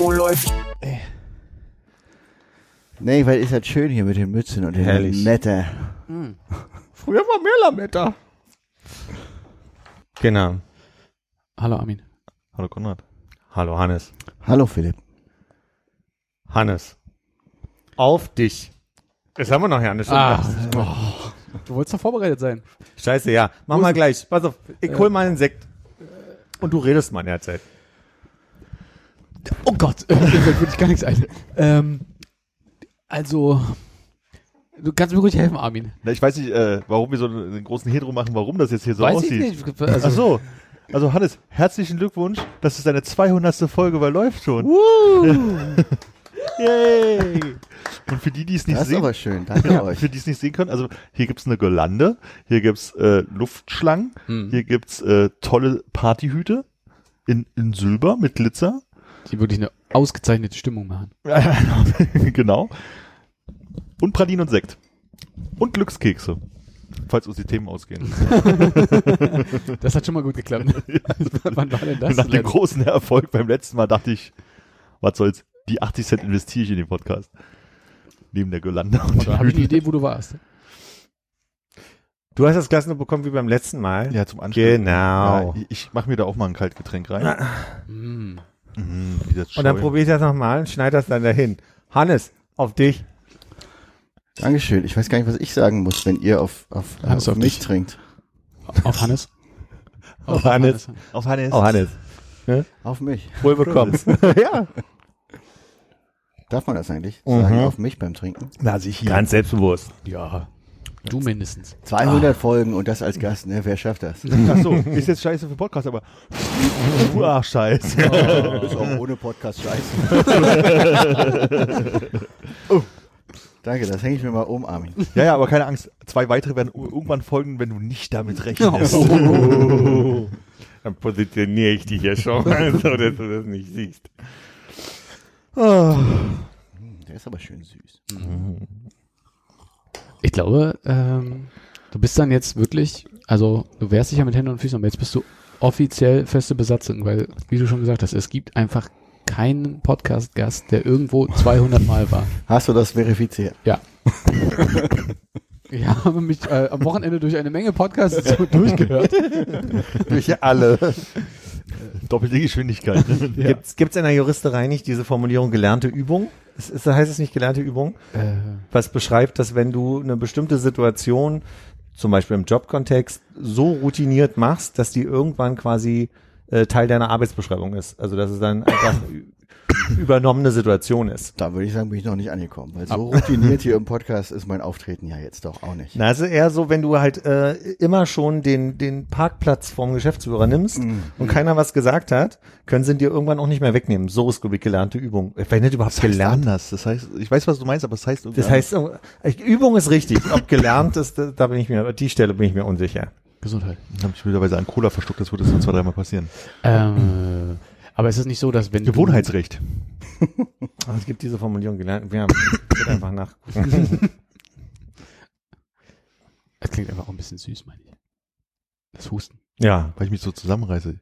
Oh, läuft. Nee, weil ist halt schön hier mit den Mützen und den Herrlich. Lametta. Früher war mehr Lametta. Genau. Hallo Armin. Hallo Konrad. Hallo Hannes. Hallo Philipp. Hannes. Auf dich. Jetzt haben wir noch ja eine Stunde. Ah, oh, du wolltest doch vorbereitet sein. Scheiße, ja. Mach mal gleich. Pass auf. Ich hol mal einen Sekt. Und du redest mal in der Zeit. Oh Gott, mir fällt wirklich gar nichts ein. Ähm, also, du kannst mir ruhig helfen, Armin. Na, ich weiß nicht, äh, warum wir so einen, einen großen Hehl drum machen, warum das jetzt hier so Weiß aussieht. ich nicht. Also, Ach so. Also Hannes, herzlichen Glückwunsch. Das ist deine 200. Folge bei Läuft schon. Yay! Und für die, die es nicht Das ist sehen, aber schön. Danke euch. für die es nicht sehen können, also hier gibt's eine Girlande, hier gibt's äh, Luftschlangen, Hm. hier gibt's äh, tolle Partyhüte in, in Silber mit Glitzer. Die wirklich eine ausgezeichnete Stimmung machen. genau. Und Pralinen und Sekt. Und Glückskekse. Falls uns die Themen ausgehen. Das hat schon mal gut geklappt. Wann war denn das? Nach dem großen Erfolg beim letzten Mal dachte ich, was soll's, die 80 Cent investiere ich in den Podcast. Neben der Girlande und Oder habe ich eine Idee, wo du warst? Du hast das Glas nur bekommen wie beim letzten Mal. Ja, zum Anstoßen. Genau. Ja, ich mache mir da auch mal ein Kaltgetränk rein. Hm. Mhm, wie das Und dann schäumt. probier ich das nochmal und schneid das dann dahin. Hannes, auf dich. Dankeschön. Ich weiß gar nicht, was ich sagen muss, wenn ihr auf, auf, äh, Hannes, auf auf mich dich. trinkt. Auf Hannes? Auf Hannes. Auf Hannes. Auf Hannes. Auf mich. Wohl bekommst. ja. Darf man das eigentlich Mhm. sagen? Auf mich beim Trinken? Na, sich hier. Ganz selbstbewusst. Ja. Du mindestens. 200 Folgen und das als Gast, ne? Wer schafft das? Ach so, ist jetzt scheiße für Podcast, aber ach, scheiße. ist auch ohne Podcast scheiße. oh. Danke, das hänge ich mir mal um, Armin. Ja, ja, aber keine Angst. Zwei weitere werden irgendwann folgen, wenn du nicht damit rechnest. Dann positioniere ich dich ja schon, so dass du das nicht siehst. Hm, Der ist aber schön süß. Ich glaube, ähm, du bist dann jetzt wirklich, also du wehrst dich ja mit Händen und Füßen, aber jetzt bist du offiziell feste Besatzung, weil, wie du schon gesagt hast, es gibt einfach keinen Podcast-Gast, der irgendwo 200 Mal war. Hast du das verifiziert? Ja. Ich habe mich äh, am Wochenende durch eine Menge Podcasts durchgehört. Durch alle. Doppelte Geschwindigkeit. Gibt's, gibt's in der Juristerei nicht diese Formulierung gelernte Übung? Ist, ist, heißt es nicht gelernte Übung? Äh, Was beschreibt, dass wenn du eine bestimmte Situation, zum Beispiel im Jobkontext, so routiniert machst, dass die irgendwann quasi äh, Teil deiner Arbeitsbeschreibung ist. Also dass es dann einfach übernommene Situation ist. Da würde ich sagen, bin ich noch nicht angekommen, weil so routiniert hier im Podcast ist mein Auftreten ja jetzt doch auch nicht. Na, es ist eher so, wenn du halt äh, immer schon den, den Parkplatz vom Geschäftsführer nimmst und keiner was gesagt hat, können sie ihn dir irgendwann auch nicht mehr wegnehmen. So ist, glaube ich, gelernte Übung. Wenn nicht überhaupt Das heißt gelernt. anders. Das heißt, ich weiß, was du meinst, aber es heißt irgendwie Das heißt, äh, Übung ist richtig. Ob gelernt ist, da bin ich mir, die Stelle bin ich mir unsicher. Gesundheit. anders. Hab ich blöderweise an Cola verschluckt, das wird jetzt noch zwei, dreimal passieren. Ähm, aber ist es nicht so, dass wenn Gewohnheitsrecht. Es gibt diese Formulierung gelernt. Wir haben einfach nachgucken. Du, es klingt einfach auch ein bisschen süß, meine ich. Das Husten. Ja, Weil ich mich so zusammenreiße.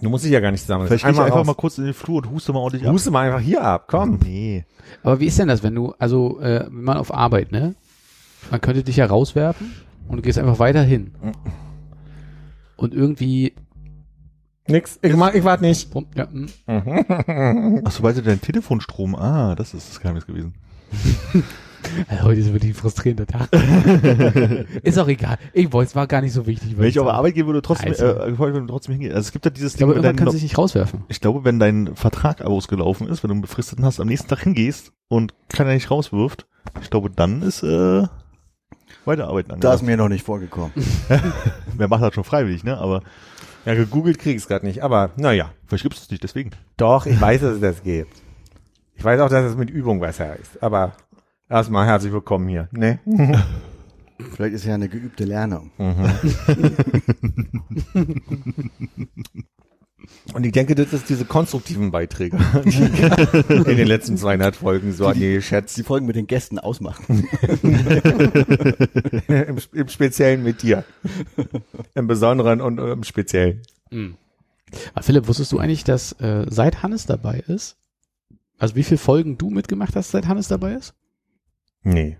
du musst dich ja gar nicht zusammen. Vielleicht ich einmal einfach raus. mal kurz in den Flur und huste mal ordentlich ab. Huste mal einfach hier ab, komm. Nee. Aber wie ist denn das, wenn du, also, äh, wenn man auf Arbeit, ne? Man könnte dich ja rauswerfen und du gehst einfach weiter hin. Und irgendwie, Nix, ich, mach- ich warte nicht. ja, hm, Ach so, weil du dein Telefonstrom, ah, das ist das Geheimnis gewesen. heute ist wirklich ein frustrierender Tag. ist auch egal. Ich wollte, es war gar nicht so wichtig. Wenn ich auf Arbeit gehen würde, trotzdem, Also. äh, ich würde trotzdem hingehen. Also es gibt ja dieses Ich glaube, wenn irgendwann dein, kann sich nicht rauswerfen. ich glaube, wenn dein Vertrag ausgelaufen ist, wenn du einen befristeten hast, am nächsten Tag hingehst und keiner nicht rauswirft, ich glaube, dann ist äh, weiterarbeiten Da ist angesagt. mir noch nicht vorgekommen. Wer macht das schon freiwillig, ne? Aber Ja, gegoogelt krieg ich es gerade nicht, aber naja. Vielleicht gibt's es nicht, deswegen. Doch, ich weiß, dass es das gibt. Ich weiß auch, dass es mit Übung was heißt. Aber erstmal herzlich willkommen hier. Ne? Vielleicht ist ja eine geübte Lernung. Und ich denke, das ist diese konstruktiven Beiträge, die in den letzten 200 Folgen so an die Die. Folgen mit den Gästen ausmachen. Im, Im Speziellen mit dir. Im Besonderen und im Speziellen. Aber Philipp, wusstest du eigentlich, dass äh, seit Hannes dabei ist, also wie viele Folgen du mitgemacht hast, seit Hannes dabei ist? Nee.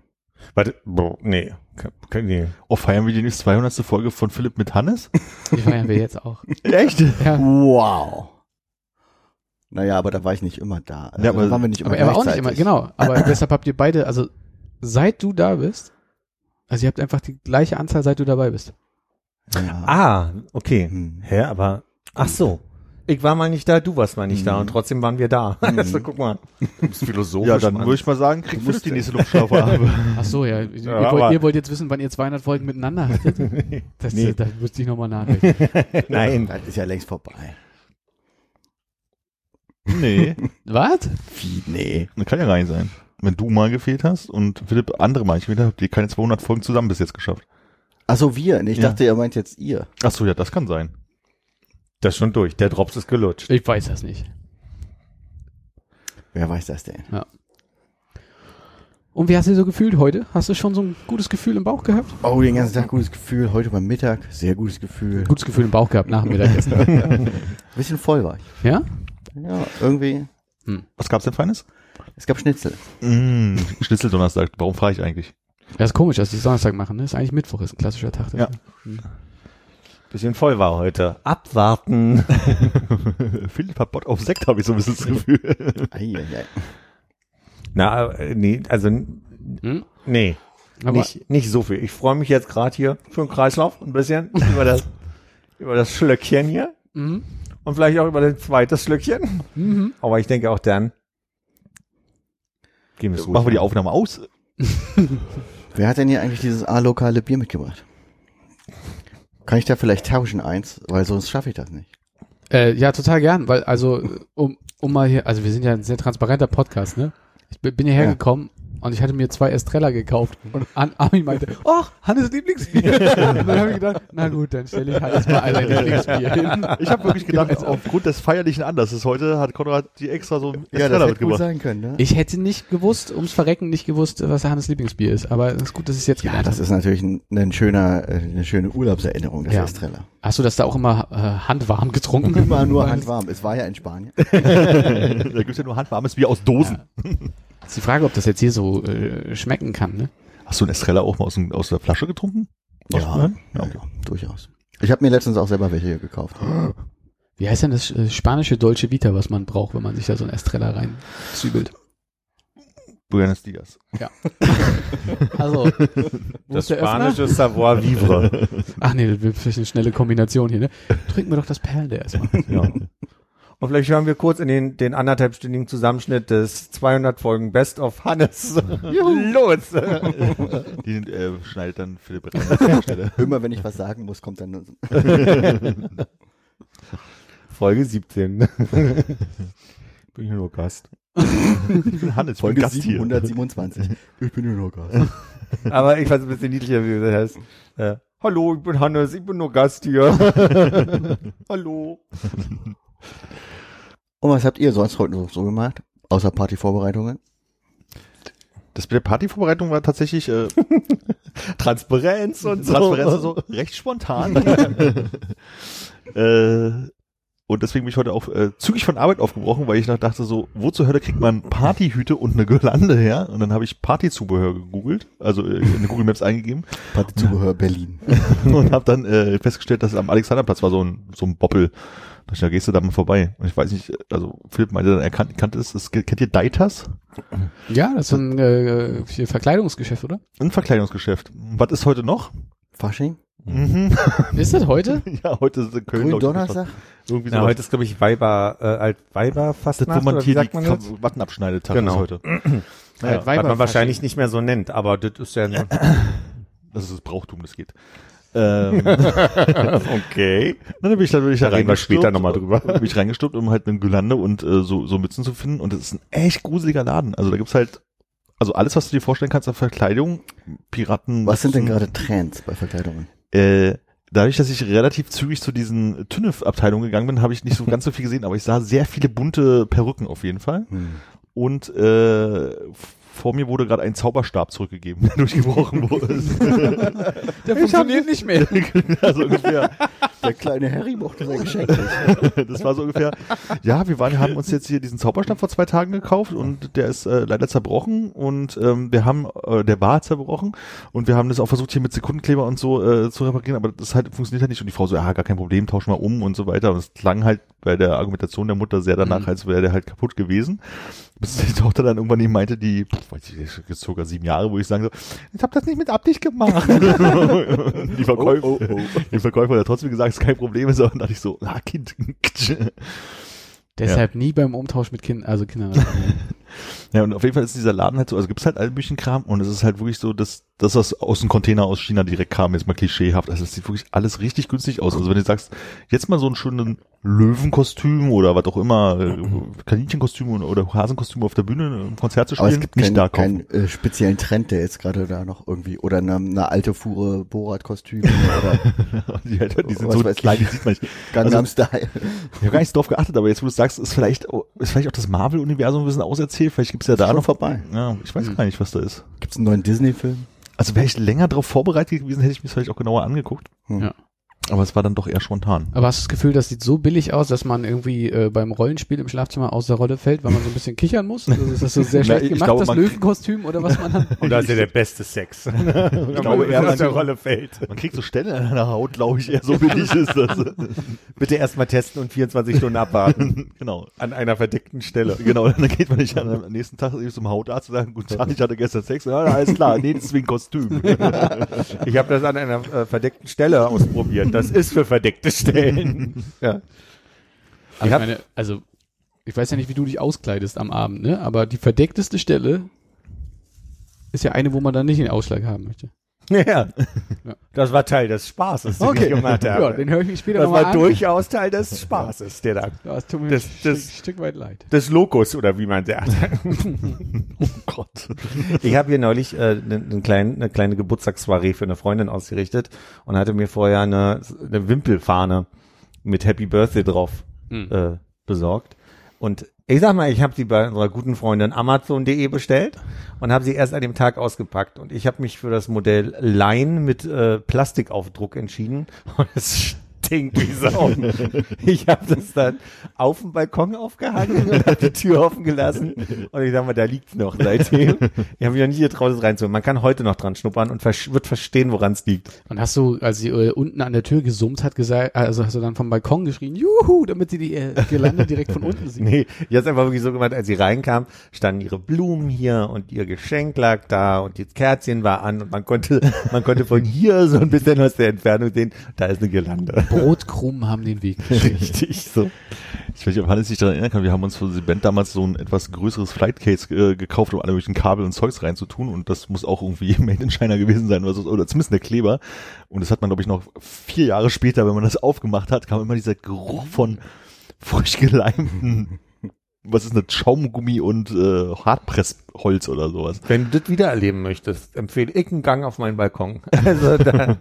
Warte, boah, nee. Ke- nee. Oh, feiern wir die nächste 200. Folge von Philipp mit Hannes? Die feiern wir jetzt auch. Echt? Ja. Wow. Naja, aber da war ich nicht immer da. Also Ja, aber- da waren wir nicht immer Aber er war auch nicht immer, genau. Aber deshalb habt ihr beide, also seit du da bist, also ihr habt einfach die gleiche Anzahl, seit du dabei bist. Ja. Ah, okay. Hm. Hä, aber, ach so. Ich war mal nicht da, du warst mal nicht da Mhm. und trotzdem waren wir da. Also, guck mal. Du bist philosophisch. Ja, dann würde ich mal sagen, kriegt Du die nächste Luftstrafe. Ach so, ja. Ihr, Ja, wollt, aber- ihr wollt jetzt wissen, wann ihr 200 Folgen miteinander hattet? Das, Nee. Da müsste ich nochmal nachdenken. Nein. Das ist ja längst vorbei. nee, Was? Wie? Nee. das kann ja nicht sein. Wenn du mal gefehlt hast und Philipp andere mal nicht gefehlt hat, habt ihr keine 200 Folgen zusammen bis jetzt geschafft. Ach so, wir. Nee, ich Ja. dachte, ihr meint jetzt ihr. Ach so, ja, das kann sein. Das ist schon durch. Der Drops ist gelutscht. Ich weiß das nicht. Wer weiß das denn? Und wie hast du dich so gefühlt heute? Hast du schon so ein gutes Gefühl im Bauch gehabt? Oh, den ganzen Tag gutes Gefühl. Heute beim Mittag sehr gutes Gefühl. Gutes Gefühl im Bauch gehabt nach dem Mittagessen. Bisschen voll war ich. ja? Ja, irgendwie. Was gab's denn Feines? Es gab Schnitzel. Mmh, Schnitzeldonnerstag. Warum frage ich eigentlich? Ja, ist komisch, dass die es Donnerstag machen, ne? Ist eigentlich Mittwoch, ist ein klassischer Tag. dafür. Bisschen voll war heute. Abwarten. Philipp hat Bock auf Sekt, habe ich so ein bisschen das Gefühl. Eieiei. Na, äh, nee, also, Hm? nee. Aber nicht, nicht so viel. Ich freue mich jetzt gerade hier für den Kreislauf ein bisschen über das, über das Schlöckchen hier Mhm. und vielleicht auch über das zweite Schlöckchen. Mhm. Aber ich denke auch dann gehen wir es Machen wir die Aufnahme aus. Wer hat denn hier eigentlich dieses A-lokale Bier mitgebracht? Kann ich da vielleicht tauschen eins? Weil sonst schaffe ich das nicht. Äh, ja, total gern, weil also um, um mal hier, also wir sind ja ein sehr transparenter Podcast, ne? Ich bin hierher Ja. gekommen und ich hatte mir zwei Estrella gekauft und An Armin meinte, ach, Hannes Lieblingsbier. und dann habe ich gedacht, na gut, dann stelle ich Hannes mal ein Lieblingsbier hin. Ich habe wirklich gedacht, aufgrund des feierlichen Anlasses heute hat Konrad die extra so ein Ja, Estrella das hätte gut mitgebracht. sein können, ne? Ich hätte nicht gewusst, ums Verrecken nicht gewusst, was Hannes Lieblingsbier ist, aber es ist gut, dass es jetzt Ja, das habe. ist natürlich ein, ein schöner, äh, eine schöne Urlaubserinnerung, das Ja. Estrella. Hast du das da auch immer äh, handwarm getrunken? Immer nur handwarm. Es war ja in Spanien. da gibt's ja nur handwarmes Bier aus Dosen. Ist die Frage, ob das jetzt hier so äh, schmecken kann, ne? Hast du ein Estrella auch mal aus, aus der Flasche getrunken? Aus Ja, ja, ja, durchaus. Ich habe mir letztens auch selber welche hier gekauft. Wie heißt denn das äh, spanische Dolce Vita, was man braucht, wenn man sich da so ein Estrella reinzübelt? Buenos Dias. Also, wo Das ist spanische Savoir Vivre. Ach nee, das wird vielleicht eine schnelle Kombination hier, ne? Trinken wir doch das Perlen der erstmal. ja. Und vielleicht hören wir kurz in den, den anderthalbstündigen Zusammenschnitt des 200 Folgen Best of Hannes. Los! Die äh, schneidet dann Philipp rein. an der Stelle. Immer wenn ich was sagen muss, kommt dann. Folge 17. Bin hier nur Gast. Hannes, ich bin Folge Gast hier. 727. Ich bin nur Gast. Aber ich fand es ein bisschen niedlicher, wie du das heißt. Äh, Hallo, ich bin Hannes, ich bin nur Gast hier. Hallo. Und was habt ihr sonst heute noch so gemacht? Außer Partyvorbereitungen? Das mit der Partyvorbereitung war tatsächlich äh, Transparenz und so. Transparenz und so recht spontan. äh, und deswegen bin ich heute auch äh, zügig von Arbeit aufgebrochen, weil ich noch dachte so, wo zur Hölle kriegt man Partyhüte und eine Girlande her? Und dann habe ich Partyzubehör gegoogelt, also äh, in Google Maps eingegeben Partyzubehör Berlin. und habe dann äh, festgestellt, dass es am Alexanderplatz war so ein so ein Boppel. Da, gehst du da mal vorbei. Und ich weiß nicht, also Philipp meinte dann, er kan kannte es, das, kennt ihr Deitas? Ja, das ist ein äh, Verkleidungsgeschäft, oder? Ein Verkleidungsgeschäft. Was ist heute noch? Fasching? Mhm. Ist das heute? ja, heute ist in Köln. glaub ich, Gründonnerstag? Irgendwie Ja, so. heute ist, glaube ich, Weiber, äh, alt Weiber das, Fastnacht, wo man hier sagt die? Watten abschneidet, Genau. ist heute. Halt Ja, Was man wahrscheinlich nicht mehr so nennt, aber das ist ja, das ist das Brauchtum, das geht. Ähm, okay. dann bin ich dann bin ich da Da reden wir später nochmal drüber. Bin ich reingestürmt, um halt eine Gülande und äh, so, so Mützen zu finden. Und es ist ein echt gruseliger Laden. Also da gibt's halt, also alles, was du dir vorstellen kannst an Verkleidung, Piraten. Was sind denn gerade Trends bei Verkleidungen? Äh, dadurch, dass ich relativ zügig zu diesen TÜNIF-Abteilungen gegangen bin, habe ich nicht so ganz so viel gesehen, aber ich sah sehr viele bunte Perücken auf jeden Fall. Hm. Und äh, vor mir wurde gerade ein Zauberstab zurückgegeben, der durchgebrochen wurde. Der funktioniert nicht mehr. also ungefähr. Der kleine Harry mochte sein Geschenk nicht. Das war so ungefähr, ja, wir waren, haben uns jetzt hier diesen Zauberstab vor zwei Tagen gekauft und der ist äh, leider zerbrochen und ähm, wir haben, äh, der war zerbrochen und wir haben das auch versucht hier mit Sekundenkleber und so äh, zu reparieren, aber das halt funktioniert halt nicht und die Frau so, ja, gar kein Problem, tauschen wir um und so weiter und es klang halt bei der Argumentation der Mutter sehr danach, Mhm. als wäre der halt kaputt gewesen. Bis die Tochter dann irgendwann nicht meinte, die, weiß ich, jetzt sogar sieben Jahre, wo ich sagen so, ich habe das nicht mit Absicht gemacht. die Verkäufer, Oh, oh, oh. die Verkäufer hat trotzdem gesagt, es ist kein Problem ist, aber dann dachte ich so, ah, Kind. Deshalb nie beim Umtausch mit Kindern, also Kindern. Ja, und auf jeden Fall ist dieser Laden halt so, also gibt's halt all möglichen Kram und es ist halt wirklich so, dass das, was aus dem Container aus China direkt kam, ist mal klischeehaft. Also es sieht wirklich alles richtig günstig aus. Also wenn du sagst, jetzt mal so einen schönen Löwenkostüm oder was auch immer, äh, Kaninchenkostüm oder, Hasenkostüm auf der Bühne im Konzert zu Aber spielen, es gibt nicht keinen da kaufen. keinen, äh, speziellen Trend, der jetzt gerade da noch irgendwie, oder eine, eine alte Fuhre Borat-Kostüm oder die, halt, die sind so klein, die sieht man nicht. Gangnam Style. Ich habe gar nicht drauf geachtet, aber jetzt, wo du sagst, ist vielleicht, ist vielleicht auch das Marvel-Universum ein bisschen auserzählt. Vielleicht gibt's ja da noch vorbei. Ja, ich weiß gar nicht, was da ist. Gibt's einen neuen Disney-Film? Also wäre ich länger darauf vorbereitet gewesen, hätte ich mir vielleicht auch genauer angeguckt. Hm. Ja. Aber es war dann doch eher spontan. Aber hast du das Gefühl, das sieht so billig aus, dass man irgendwie äh, beim Rollenspiel im Schlafzimmer aus der Rolle fällt, weil man so ein bisschen kichern muss? Also ist das so sehr Na, schlecht ich gemacht, glaube, das Löwenkostüm oder was man hat? Und da ist ja der beste Sex. ich glaube, er aus der Rolle fällt. Man kriegt so Stellen an der Haut, glaube ich, eher so billig ist das. Bitte erstmal testen und 24 Stunden abwarten. genau. An einer verdeckten Stelle. Genau, dann geht man nicht an, am nächsten Tag zum Hautarzt und sagt, guten Tag, ich hatte gestern Sex. Ja, alles klar, nee, das ist wegen Kostüm. Ich habe das an einer äh, verdeckten Stelle ausprobiert. Das ist für verdeckte Stellen. ja. Aber ich hab- meine, also ich weiß ja nicht, wie du dich auskleidest am Abend, ne? Aber die verdeckteste Stelle ist ja eine, wo man dann nicht den Ausschlag haben möchte. Ja. Das war Teil des Spaßes, den ich gemacht habe. Ja, den höre ich mir später das war an. durchaus Teil des Spaßes, der da. Ja, es tut mir Das- ein das- Stück, weit leid. Des Lokus, oder wie man sagt. oh Gott. Ich habe hier neulich äh, ne, ne kleinen, eine kleine Geburtstagssoiree für eine Freundin ausgerichtet und hatte mir vorher eine, eine Wimpelfahne mit Happy Birthday drauf Hm. äh, besorgt. Und ich sag mal, ich habe sie bei unserer guten Freundin Amazon.de bestellt und habe sie erst an dem Tag ausgepackt. Und ich habe mich für das Modell Line mit äh, Plastikaufdruck entschieden. Und es stinkt wie Sau. ich habe das dann auf dem Balkon aufgehangen und habe die Tür offen gelassen. Und ich sag mal, da liegt's noch seitdem. Ich habe mich noch nicht getraut, es reinzuholen. Man kann heute noch dran schnuppern und vers wird verstehen, woran es liegt. Und hast du, als sie äh, unten an der Tür gesummt hat, gesagt, also hast du dann vom Balkon geschrien, juhu, damit sie die äh, Girlande direkt von unten sieht. Nee, die hat's einfach wirklich so gemacht, als sie reinkam, standen ihre Blumen hier und ihr Geschenk lag da und die Kerzchen war an und man konnte, man konnte von hier so ein bisschen aus der Entfernung sehen, da ist eine Girlande. Brotkrumen haben den Weg. geschrieben. Richtig, so. Ich weiß nicht, ob Hannes sich daran erinnern kann, wir haben uns für die Band damals so ein etwas größeres Flightcase äh, gekauft, um alle möglichen Kabel und Zeugs reinzutun und das muss auch irgendwie made in China gewesen sein oder, so, oder zumindest der Kleber. Und das hat man, glaube ich, noch vier Jahre später, wenn man das aufgemacht hat, kam immer dieser Geruch von frisch geleimten, was ist das, Schaumgummi und äh, Hartpressholz oder sowas. Wenn du das wieder erleben möchtest, empfehle ich einen Gang auf meinen Balkon. Also da,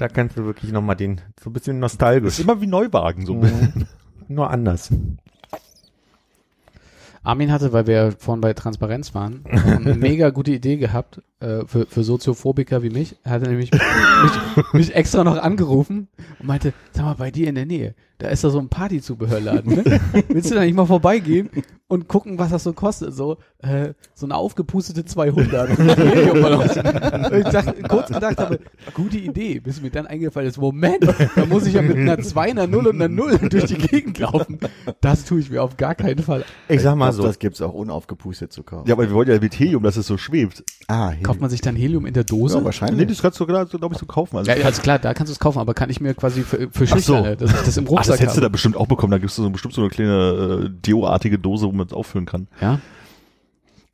da kannst du wirklich nochmal den, so ein bisschen Das nostalgisch. ist immer wie Neuwagen, so. Mhm. Nur anders. Armin hatte, weil wir vorhin bei Transparenz waren, eine mega gute Idee gehabt äh, für, für Soziophobiker wie mich. Er hatte nämlich mich, mich extra noch angerufen und meinte, sag mal, bei dir in der Nähe, da ist da so ein Partyzubehörladen. Ne? Willst du da nicht mal vorbeigehen und gucken, was das so kostet? So äh, so eine aufgepustete 200. und ich dachte, kurz gedacht habe, gute Idee, bis mir dann eingefallen ist, Moment, da muss ich ja mit einer 2, einer 0 und einer 0 durch die Gegend laufen. Das tue ich mir auf gar keinen Fall Ich sag mal glaub, so. Das gibt's auch unaufgepustet zu kaufen. Ja, aber wir wollten ja mit Helium, dass es so schwebt. Ah, Kauft man sich dann Helium in der Dose? ja, Nee, wahrscheinlich. das kannst du, glaube ich, so kaufen. Also, Ja, also klar, da kannst du es kaufen, aber kann ich mir quasi für, für Ach so. Schüchterne, dass ich das im Ach, Rucksack das hättest du da habe. bestimmt auch bekommen. Da gibt es so bestimmt so eine kleine äh, Deo-artige Dose, wo man es auffüllen kann. Ja?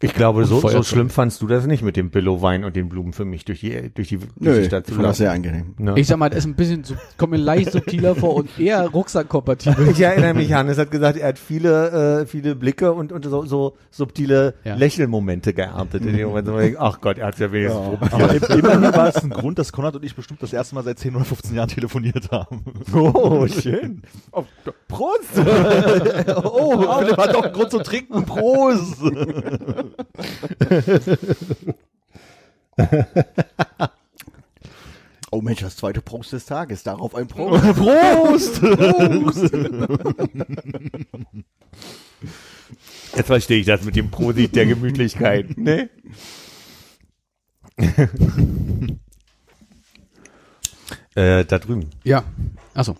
Ich glaube, so, so schlimm fandst du das nicht mit dem Billow-Wein und den Blumen für mich durch die, durch die, durch Nö, die ich Stadt zu fand das sehr angenehm. Ne? Ich sag mal, das ist ein bisschen, so, kommt mir leicht subtiler vor und eher rucksackkompatibel. Ich erinnere mich, Hannes hat gesagt, er hat viele, äh, viele Blicke und, und so, so subtile Ja. Lächelmomente geerntet. In dem Moment, wo man denkt, ach Gott, er hat ja wenigstens probiert. Aber im- immerhin war es ein Grund, dass Konrad und ich bestimmt das erste Mal seit 10 oder 15 Jahren telefoniert haben. Oh, schön. Oh, Prost! Oh, Philipp hat doch einen Grund zum Trinken. Prost! Oh Mensch, das zweite Prost des Tages. Darauf ein Prost. Prost! Jetzt verstehe ich das mit dem Prosit der Gemütlichkeit. Ne? äh, da drüben. Ja. Achso.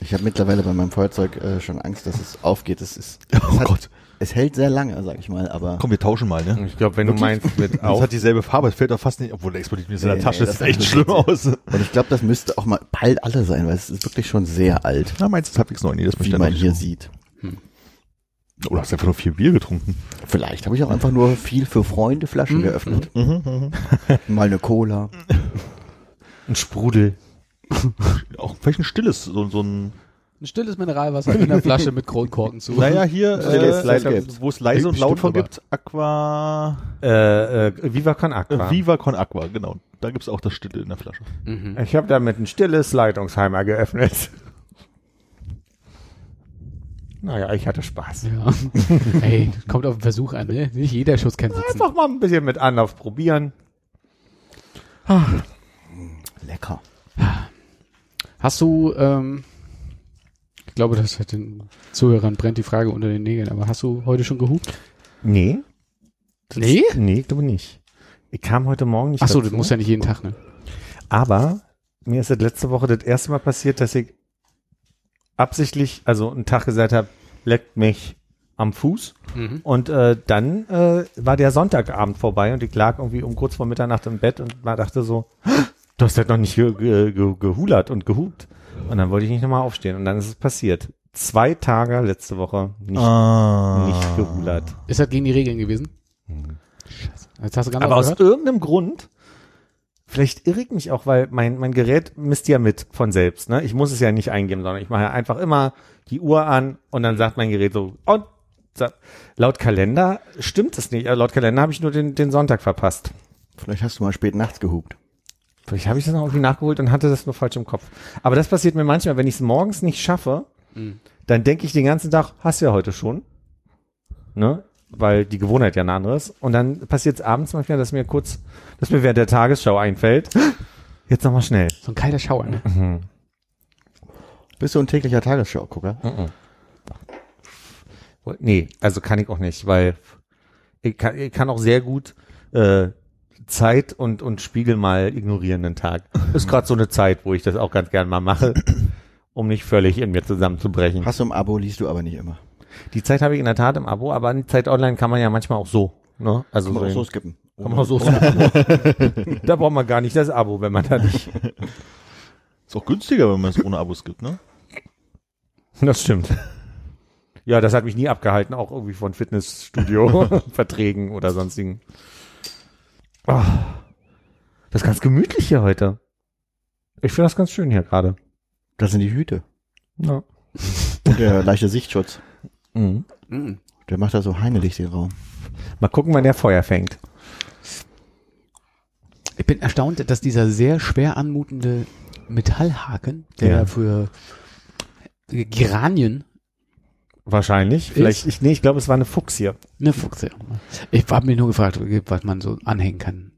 Ich habe mittlerweile bei meinem Feuerzeug äh, schon Angst, dass es aufgeht. Es ist, Oh es, hat, Gott. es hält sehr lange, sag ich mal, aber Komm, wir tauschen mal, ne? Ich glaube, wenn du meinst mit Das auch. hat dieselbe Farbe, es fällt doch fast nicht, obwohl der explodiert mir in Nee, der Tasche, nee, das sieht echt schlimm aus. und ich glaube, das müsste auch mal bald alle sein, weil es ist wirklich schon sehr alt, Na, meinst du, es halbwegs neu? Nee, das möchte wie ich man noch hier nicht. sieht. Oder hast du einfach nur vier Bier getrunken? Vielleicht habe ich auch einfach nur viel für Freunde Flaschen geöffnet. Mal eine Cola. Ein Sprudel. Auch vielleicht ein stilles, so, so ein, Ein stilles Mineralwasser in der Flasche mit Kronkorken zu. naja, hier, äh, gibt. wo es leise und laut von gibt, Aqua, Äh, äh, Viva Con Aqua. äh, Viva Con Aqua, genau. Da gibt's auch das Stille in der Flasche. Mhm. Ich habe damit ein stilles Leitungsheimer geöffnet. Naja, ich hatte Spaß. Ja. Ey, kommt auf den Versuch an, ne? Nicht jeder Schuss kann sitzen. Einfach mal ein bisschen mit Anlauf probieren. Lecker. Hast du, ähm, ich glaube, das hat den Zuhörern brennt die Frage unter den Nägeln, aber hast du heute schon gehupt? Nee. Nee? Nee, ich glaube nicht. Ich kam heute Morgen nicht Achso, dazu. das muss ja nicht jeden Tag, ne? Aber mir ist das letzte Woche das erste Mal passiert, dass ich absichtlich, also einen Tag gesagt habe, leckt mich am Fuß. Mhm. Und äh, dann äh, war der Sonntagabend vorbei und ich lag irgendwie um kurz vor Mitternacht im Bett und dachte so, du hast halt noch nicht ge ge ge gehulert und gehupt. Und dann wollte ich nicht nochmal aufstehen und dann ist es passiert. Zwei Tage letzte Woche nicht, Ah. nicht gehulert. Ist das gegen die Regeln gewesen? Scheiße. Jetzt hast du ganz Aber aus irgendeinem Grund, vielleicht irre ich mich auch, weil mein, mein Gerät misst ja mit von selbst. Ne? Ich muss es ja nicht eingeben, sondern ich mache ja einfach immer die Uhr an und dann sagt mein Gerät so, und laut Kalender stimmt es nicht. Also laut Kalender habe ich nur den, den Sonntag verpasst. Vielleicht hast du mal spät nachts gehupt. Vielleicht habe ich das noch irgendwie nachgeholt und hatte das nur falsch im Kopf. Aber das passiert mir manchmal, wenn ich es morgens nicht schaffe, Mhm. dann denke ich den ganzen Tag, hast du ja heute schon. Ne? Weil die Gewohnheit ja eine andere ist. Und dann passiert es abends manchmal, dass mir kurz, dass mir während der Tagesschau einfällt, jetzt nochmal schnell. So ein kalter Schauer, ne? Mhm. Bist du ein täglicher Tagesschau-Gucker? Mhm. Nee, also kann ich auch nicht, weil ich kann, ich kann auch sehr gut äh, Zeit und, und Spiegel mal ignorieren den Tag. Ist gerade so eine Zeit, wo ich das auch ganz gern mal mache, um nicht völlig in mir zusammenzubrechen. Hast du im Abo, liest du aber nicht immer. Die Zeit habe ich in der Tat im Abo, aber in Zeit online kann man ja manchmal auch so. Ne? Also Kann man auch so skippen. kann man auch so Da braucht man gar nicht das Abo, wenn man da nicht. Ist auch günstiger, wenn man es ohne Abos gibt, ne? Das stimmt. Ja, das hat mich nie abgehalten, auch irgendwie von Fitnessstudio-Verträgen oder sonstigen. Ah, das ist ganz gemütlich hier heute. Ich finde das ganz schön hier gerade. Das sind die Hüte. Ja. Und der leichte Sichtschutz. Mhm. Mhm. Der macht da so heimelig den Raum. Mal gucken, wann der Feuer fängt. Ich bin erstaunt, dass dieser sehr schwer anmutende Metallhaken, der Ja. für Geranien Wahrscheinlich. Vielleicht, ich, nee, ich glaube, es war eine Fuchs hier. Eine Fuchse. Ich habe mich nur gefragt, was man so anhängen kann.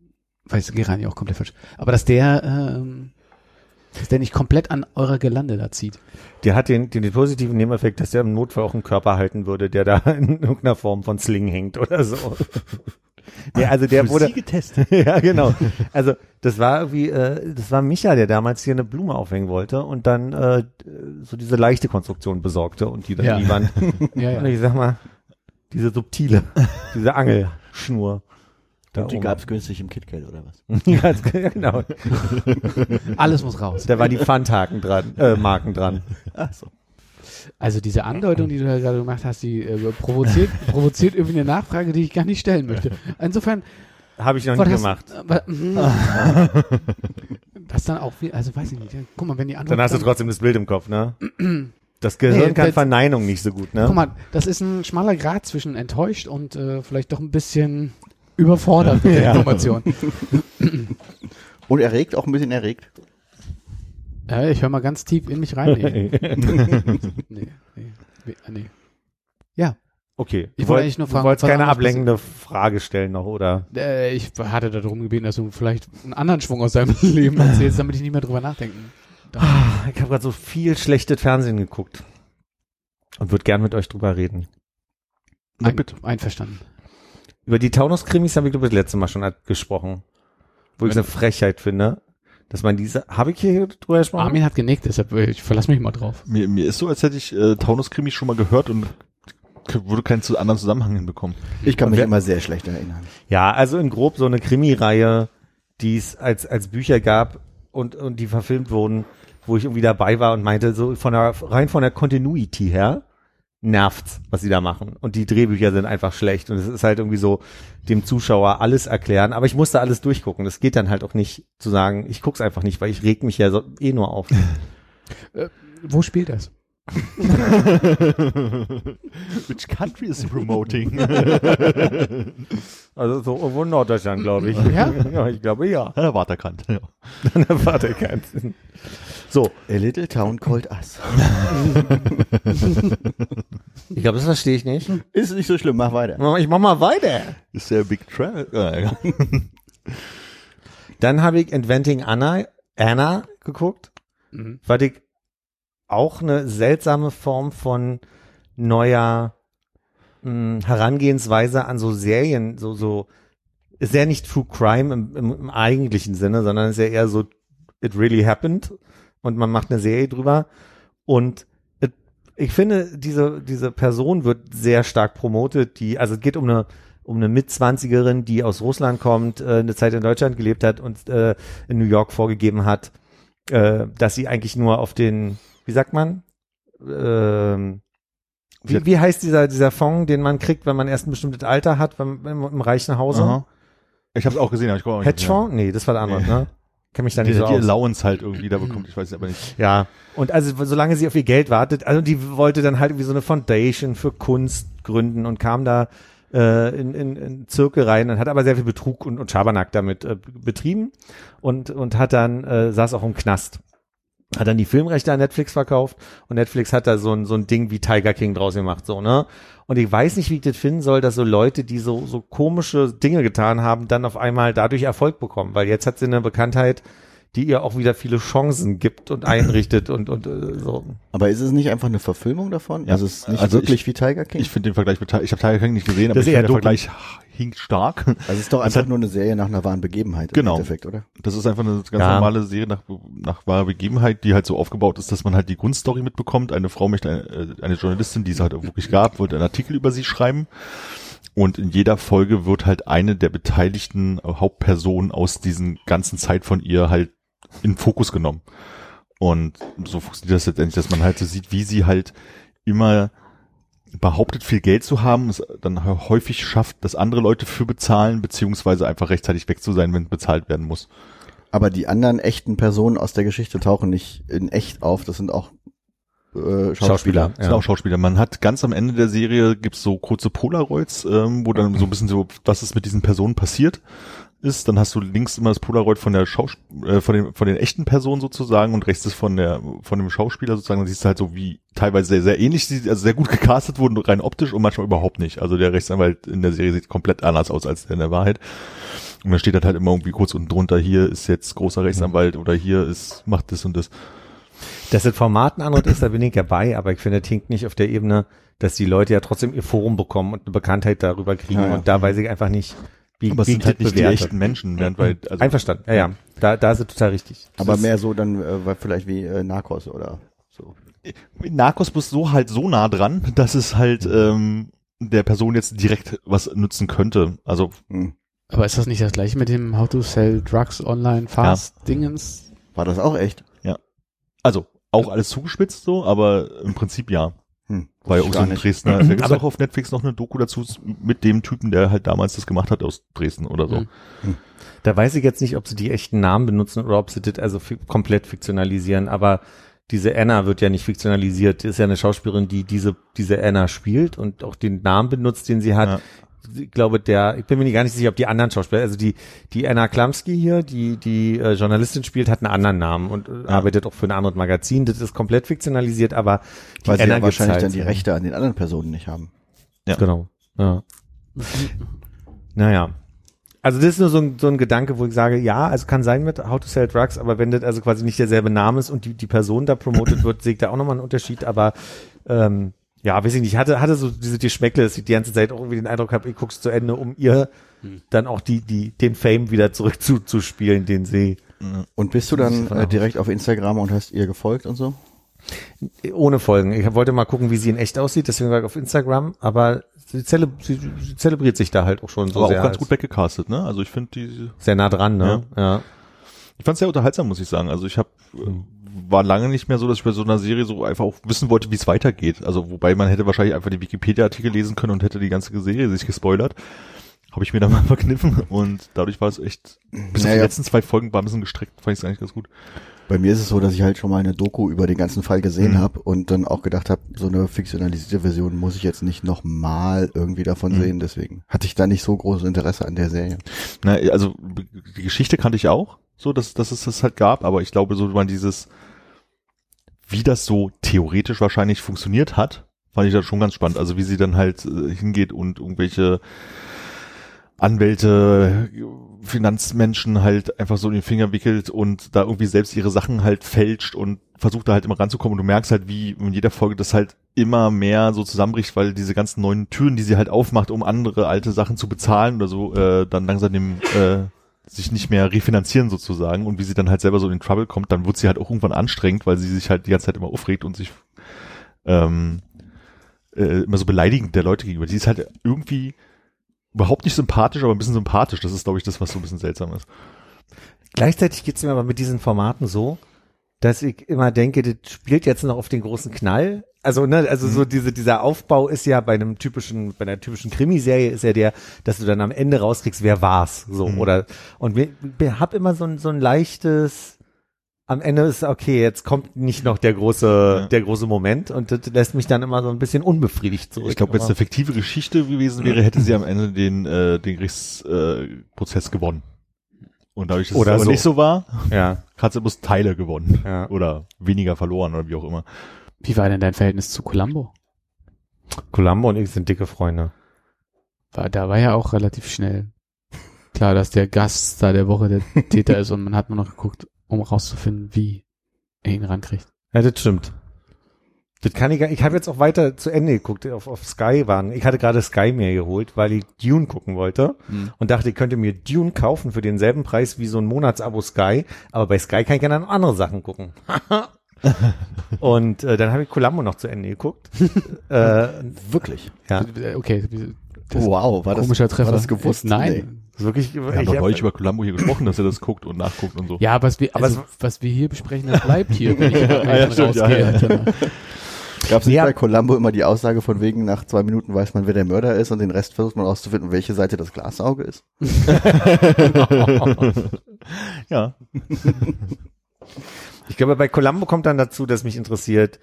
Weiß Gerani auch komplett falsch. Aber dass der, ähm, dass der nicht komplett an eurer Gelande da zieht. Der hat den, den, den positiven Nebeneffekt, dass der im Notfall auch einen Körper halten würde, der da in irgendeiner Form von Sling hängt oder so. Der, also der Für wurde, Sie getestet. ja, genau. Also das war irgendwie, äh, das war Micha, der damals hier eine Blume aufhängen wollte und dann äh, so diese leichte Konstruktion besorgte und die dann Ja. in die Wand. Ja, Und ich sag mal, diese subtile, diese Angelschnur. Da Und die oben. gab's günstig im KitKat oder was? ja, ja, genau. Alles muss raus. Da war die Pfandhaken dran, äh, Marken dran. Ach so. Also diese Andeutung, die du da gerade gemacht hast, die äh, provoziert, provoziert irgendwie eine Nachfrage, die ich gar nicht stellen möchte. Insofern, Habe ich noch hast- gemacht. aber, mm, das dann auch, also weiß ich nicht. Guck mal, wenn die Antwort Dann hast du trotzdem das Bild im Kopf, ne? Das Gehirn Nee, kann das- Verneinung nicht so gut, ne? Guck mal, das ist ein schmaler Grad zwischen enttäuscht und äh, vielleicht doch ein bisschen überfordert mit der Ja. Information. Und erregt, auch ein bisschen erregt. Ja, ich höre mal ganz tief in mich rein. Nee, nee, nee, nee. Ja, Okay. Ich Du wollte wollt- eigentlich nur du fragen, wolltest was keine ablenkende Frage stellen noch, oder? äh, ich hatte darum gebeten, dass du vielleicht einen anderen Schwung aus deinem Leben erzählst, damit ich nicht mehr drüber nachdenken darf. Ich habe gerade so viel schlechtes Fernsehen geguckt. Und würde gern mit euch drüber reden. Ein, bitte. Einverstanden. Über die Taunus-Krimis habe ich, glaube ich, das letzte Mal schon gesprochen. Wo ich es eine Frechheit finde, dass man diese, habe ich hier drüber gesprochen? Armin hat genickt, deshalb äh, ich verlass mich mal drauf. Mir, mir ist so, als hätte ich äh, Taunus-Krimi schon mal gehört und würde keinen zu anderen Zusammenhang hinbekommen. Ich kann mich wer- immer sehr schlecht erinnern. Ja, also in grob so eine Krimireihe, die es als, als Bücher gab und, und die verfilmt wurden, wo ich irgendwie dabei war und meinte, so von der, rein von der Continuity her, nervt's, was sie da machen. Und die Drehbücher sind einfach schlecht. Und es ist halt irgendwie so, dem Zuschauer alles erklären. Aber ich musste alles durchgucken. Das geht dann halt auch nicht zu sagen, ich guck's einfach nicht, weil ich reg mich ja so, eh nur auf. Wo spielt das? Which country is he promoting? Also so irgendwo in Norddeutschland, glaube ich. Ja? ja, ich glaube ja. An der Waterkant. Ja. Warte, kein Sinn. So, A little town called us. ich glaube, das verstehe ich nicht. Ist nicht so schlimm, mach weiter. Ich mach mal weiter. Ist der Big Travel? Ja. Dann habe ich Inventing Anna, Anna geguckt, Mhm. was ich auch eine seltsame Form von neuer mh, Herangehensweise an so Serien, so, so, ist ja nicht True Crime im, im, im eigentlichen Sinne, sondern ist ja eher so, it really happened und man macht eine Serie drüber. Und it, ich finde, diese, diese Person wird sehr stark promotet, die, also es geht um eine, um eine Mitzwanzigerin, die aus Russland kommt, äh, eine Zeit in Deutschland gelebt hat und äh, in New York vorgegeben hat, äh, dass sie eigentlich nur auf den, wie sagt man, ähm, wie, wie heißt dieser, dieser Fonds, den man kriegt, wenn man erst ein bestimmtes Alter hat, beim, im, im reichen Hause? Aha. Ich habe es auch gesehen, aber ich komme auch nicht Hedgefonds? Nee, das war der andere, Nee. ne? Kenn mich da Die, nicht die so aus. Allowance halt irgendwie da bekommt, ich weiß es aber nicht. Ja, und also solange sie auf ihr Geld wartet, also die wollte dann halt irgendwie so eine Foundation für Kunst gründen und kam da äh, in, in, in Zirkel rein und hat aber sehr viel Betrug und, und Schabernack damit äh, betrieben und, und hat dann, äh, saß auch im Knast. Hat dann die Filmrechte an Netflix verkauft und Netflix hat da so ein, so ein Ding wie Tiger King draus gemacht, so, ne? Und ich weiß nicht, wie ich das finden soll, dass so Leute, die so, so komische Dinge getan haben, dann auf einmal dadurch Erfolg bekommen, weil jetzt hat sie eine Bekanntheit, die ihr auch wieder viele Chancen gibt und einrichtet und, und äh, so. Aber ist es nicht einfach eine Verfilmung davon? Ja, also es ist nicht also wirklich ich- wie Tiger King? Ich finde den Vergleich mit, ich habe Tiger King nicht gesehen, aber ich finde der Vergleich hinkt stark. also es ist doch einfach hat- nur eine Serie nach einer wahren Begebenheit Genau. im Endeffekt, oder? Das ist einfach eine ganz Ja. normale Serie nach, nach wahrer Begebenheit, die halt so aufgebaut ist, dass man halt die Grundstory mitbekommt. Eine Frau möchte, eine, äh, eine Journalistin, die es halt wirklich gab, wollte einen Artikel über sie schreiben. Und in jeder Folge wird halt eine der beteiligten Hauptpersonen aus diesen ganzen Zeit von ihr halt in Fokus genommen. Und so funktioniert das letztendlich, dass man halt so sieht, wie sie halt immer behauptet, viel Geld zu haben, es dann häufig schafft, dass andere Leute für bezahlen, beziehungsweise einfach rechtzeitig weg zu sein, wenn bezahlt werden muss. Aber die anderen echten Personen aus der Geschichte tauchen nicht in echt auf. Das sind auch äh, Schauspieler. Schauspieler. Das sind auch Schauspieler. Man hat ganz am Ende der Serie gibt's so kurze Polaroids, ähm, wo dann so ein bisschen so, was ist mit diesen Personen passiert ist. Dann hast du links immer das Polaroid von der Schaus äh, von den von den echten Personen sozusagen und rechts ist von der von dem Schauspieler sozusagen. Dann siehst du halt so, wie teilweise sehr sehr ähnlich, sie- also sehr gut gecastet wurden rein optisch und manchmal überhaupt nicht. Also der Rechtsanwalt in der Serie sieht komplett anders aus als der in der Wahrheit. Und dann steht halt halt immer irgendwie kurz unten drunter, hier ist jetzt großer Rechtsanwalt oder hier ist macht das und das. Dass das Format ein anderes ist, da bin ich dabei, aber ich finde, das hinkt nicht auf der Ebene, dass die Leute ja trotzdem ihr Forum bekommen und eine Bekanntheit darüber kriegen. Ja, ja. Und da weiß ich einfach nicht, wie, Aber es wie sind halt nicht die echten Menschen, während weil also Einverstanden, ja, ja. Da, da ist es total richtig. Aber Das ist- mehr so dann, äh, weil vielleicht wie äh, Narcos oder so. Narcos bist so halt so nah dran, dass es halt ähm, der Person jetzt direkt was nützen könnte. Also Hm. Aber ist das nicht das gleiche mit dem How to Sell Drugs Online Fast Dingens? War das auch echt? also auch alles zugespitzt so, aber im Prinzip ja. Hm, ein nicht. Dresdner. Da gibt's Aber- auch auf Netflix noch eine Doku dazu mit dem Typen, der halt damals das gemacht hat aus Dresden oder so. Mhm. Da weiß ich jetzt nicht, ob sie die echten Namen benutzen oder ob sie das also komplett fiktionalisieren, aber diese Anna wird ja nicht fiktionalisiert. Die ist ja eine Schauspielerin, die diese, diese Anna spielt und auch den Namen benutzt, den sie hat. Ja. Ich glaube, der, ich bin mir gar nicht sicher, ob die anderen Schauspieler, also die, die Anna Klamski hier, die, die äh, Journalistin spielt, hat einen anderen Namen und äh, arbeitet auch für ein anderes Magazin. Das ist komplett fiktionalisiert, aber die Weil sie Anna ja gibt's wahrscheinlich halt. dann die Rechte an den anderen Personen nicht haben. Ja. Genau. Ja. Naja. Also das ist nur so ein, so ein Gedanke, wo ich sage, ja, also kann sein mit How to Sell Drugs, aber wenn das also quasi nicht derselbe Name ist und die, die Person da promotet wird, sehe ich da auch nochmal einen Unterschied, aber ähm, ja, weiß ich nicht, ich hatte, hatte so diese Geschmäckle, dass ich die ganze Zeit auch irgendwie den Eindruck habe, ich guck's zu Ende, um ihr dann auch die, die, den Fame wieder zurück zu, zu spielen, den sie Und bist du dann äh, direkt auf Instagram und hast ihr gefolgt und so? ohne Folgen. Ich wollte mal gucken, wie sie in echt aussieht, deswegen war ich auf Instagram, aber sie, zele sie, sie zelebriert sich da halt auch schon so Aber sehr, auch ganz gut weggecastet, ne? Also ich finde die, sehr nah dran, ne? ja. ich fand sehr unterhaltsam, muss ich sagen. Also ich habe war lange nicht mehr so, dass ich bei so einer Serie so einfach auch wissen wollte, wie es weitergeht. Also wobei man hätte wahrscheinlich einfach die Wikipedia-Artikel lesen können und hätte die ganze Serie sich gespoilert. Habe ich mir dann mal verkniffen und dadurch war es echt, bis auf Naja. die letzten zwei Folgen war ein bisschen gestreckt, fand ich es eigentlich ganz gut. Bei mir ist es so, dass ich halt schon mal eine Doku über den ganzen Fall gesehen Mhm. habe und dann auch gedacht habe, so eine fiktionalisierte Version muss ich jetzt nicht nochmal irgendwie davon Mhm. sehen. Deswegen hatte ich da nicht so großes Interesse an der Serie. Na, also die Geschichte kannte ich auch, so dass, dass es das halt gab, aber ich glaube, so mal dieses, wie das so theoretisch wahrscheinlich funktioniert hat, fand ich das schon ganz spannend. Also wie sie dann halt äh, hingeht und irgendwelche Anwälte, Finanzmenschen halt einfach so in den Finger wickelt und da irgendwie selbst ihre Sachen halt fälscht und versucht da halt immer ranzukommen und du merkst halt, wie in jeder Folge das halt immer mehr so zusammenbricht, weil diese ganzen neuen Türen, die sie halt aufmacht, um andere alte Sachen zu bezahlen oder so, äh, dann langsam dem, äh, sich nicht mehr refinanzieren sozusagen und wie sie dann halt selber so in Trouble kommt, dann wird sie halt auch irgendwann anstrengend, weil sie sich halt die ganze Zeit immer aufregt und sich ähm, äh, immer so beleidigend der Leute gegenüber. Die ist halt irgendwie überhaupt nicht sympathisch, aber ein bisschen sympathisch. Das ist, glaube ich, das, was so ein bisschen seltsam ist. Gleichzeitig geht's mir aber mit diesen Formaten so, dass ich immer denke, das spielt jetzt noch auf den großen Knall. Also, ne, also so diese, dieser Aufbau ist ja bei einem typischen, bei einer typischen Krimiserie ist ja der, dass du dann am Ende rauskriegst, wer war's, so, Mhm. oder, und wir, wir hab immer so ein, so ein leichtes, am Ende ist, okay, jetzt kommt nicht noch der große, Ja. der große Moment und das lässt mich dann immer so ein bisschen unbefriedigt zurück. Ich glaube, wenn es eine fiktive Geschichte gewesen wäre, hätte sie am Ende den, äh, den Gerichtsprozess äh, gewonnen. Und dadurch, dass Oder es aber so. nicht so war, ja, hat sie bloß Teile gewonnen. ja. Oder weniger verloren oder wie auch immer. Wie war denn dein Verhältnis zu Columbo? Columbo und ich sind dicke Freunde. War, da war ja auch relativ schnell klar, dass der Gast da der Woche der Täter ist und man hat nur noch geguckt, um rauszufinden, wie er ihn rankriegt. Ja, das stimmt. Das kann ich gar Ich habe jetzt auch weiter zu Ende geguckt. Auf, auf Sky waren. Ich hatte gerade Sky mir geholt, weil ich Dune gucken wollte Hm. und dachte, ich könnte mir Dune kaufen für denselben Preis wie so ein Monatsabo Sky. Aber bei Sky kann ich dann andere Sachen gucken. und äh, dann habe ich Columbo noch zu Ende geguckt. äh, Wirklich? ja, Okay. Das wow, war das, komischer Treffer. war das gewusst? Nein. ist wirklich. Wir haben ich doch hab- neulich über Columbo hier gesprochen, dass er das guckt und nachguckt und so. Ja, aber was wir, Aber also, was wir hier besprechen, das bleibt hier, wenn ich, ja, stimmt, ja, rausgehe. ja. Genau. Gab es nicht Ja. bei Columbo immer die Aussage von wegen, nach zwei Minuten weiß man, wer der Mörder ist und den Rest versucht man rauszufinden, welche Seite das Glasauge ist? ja. Ich glaube, bei Columbo kommt dann dazu, dass mich interessiert,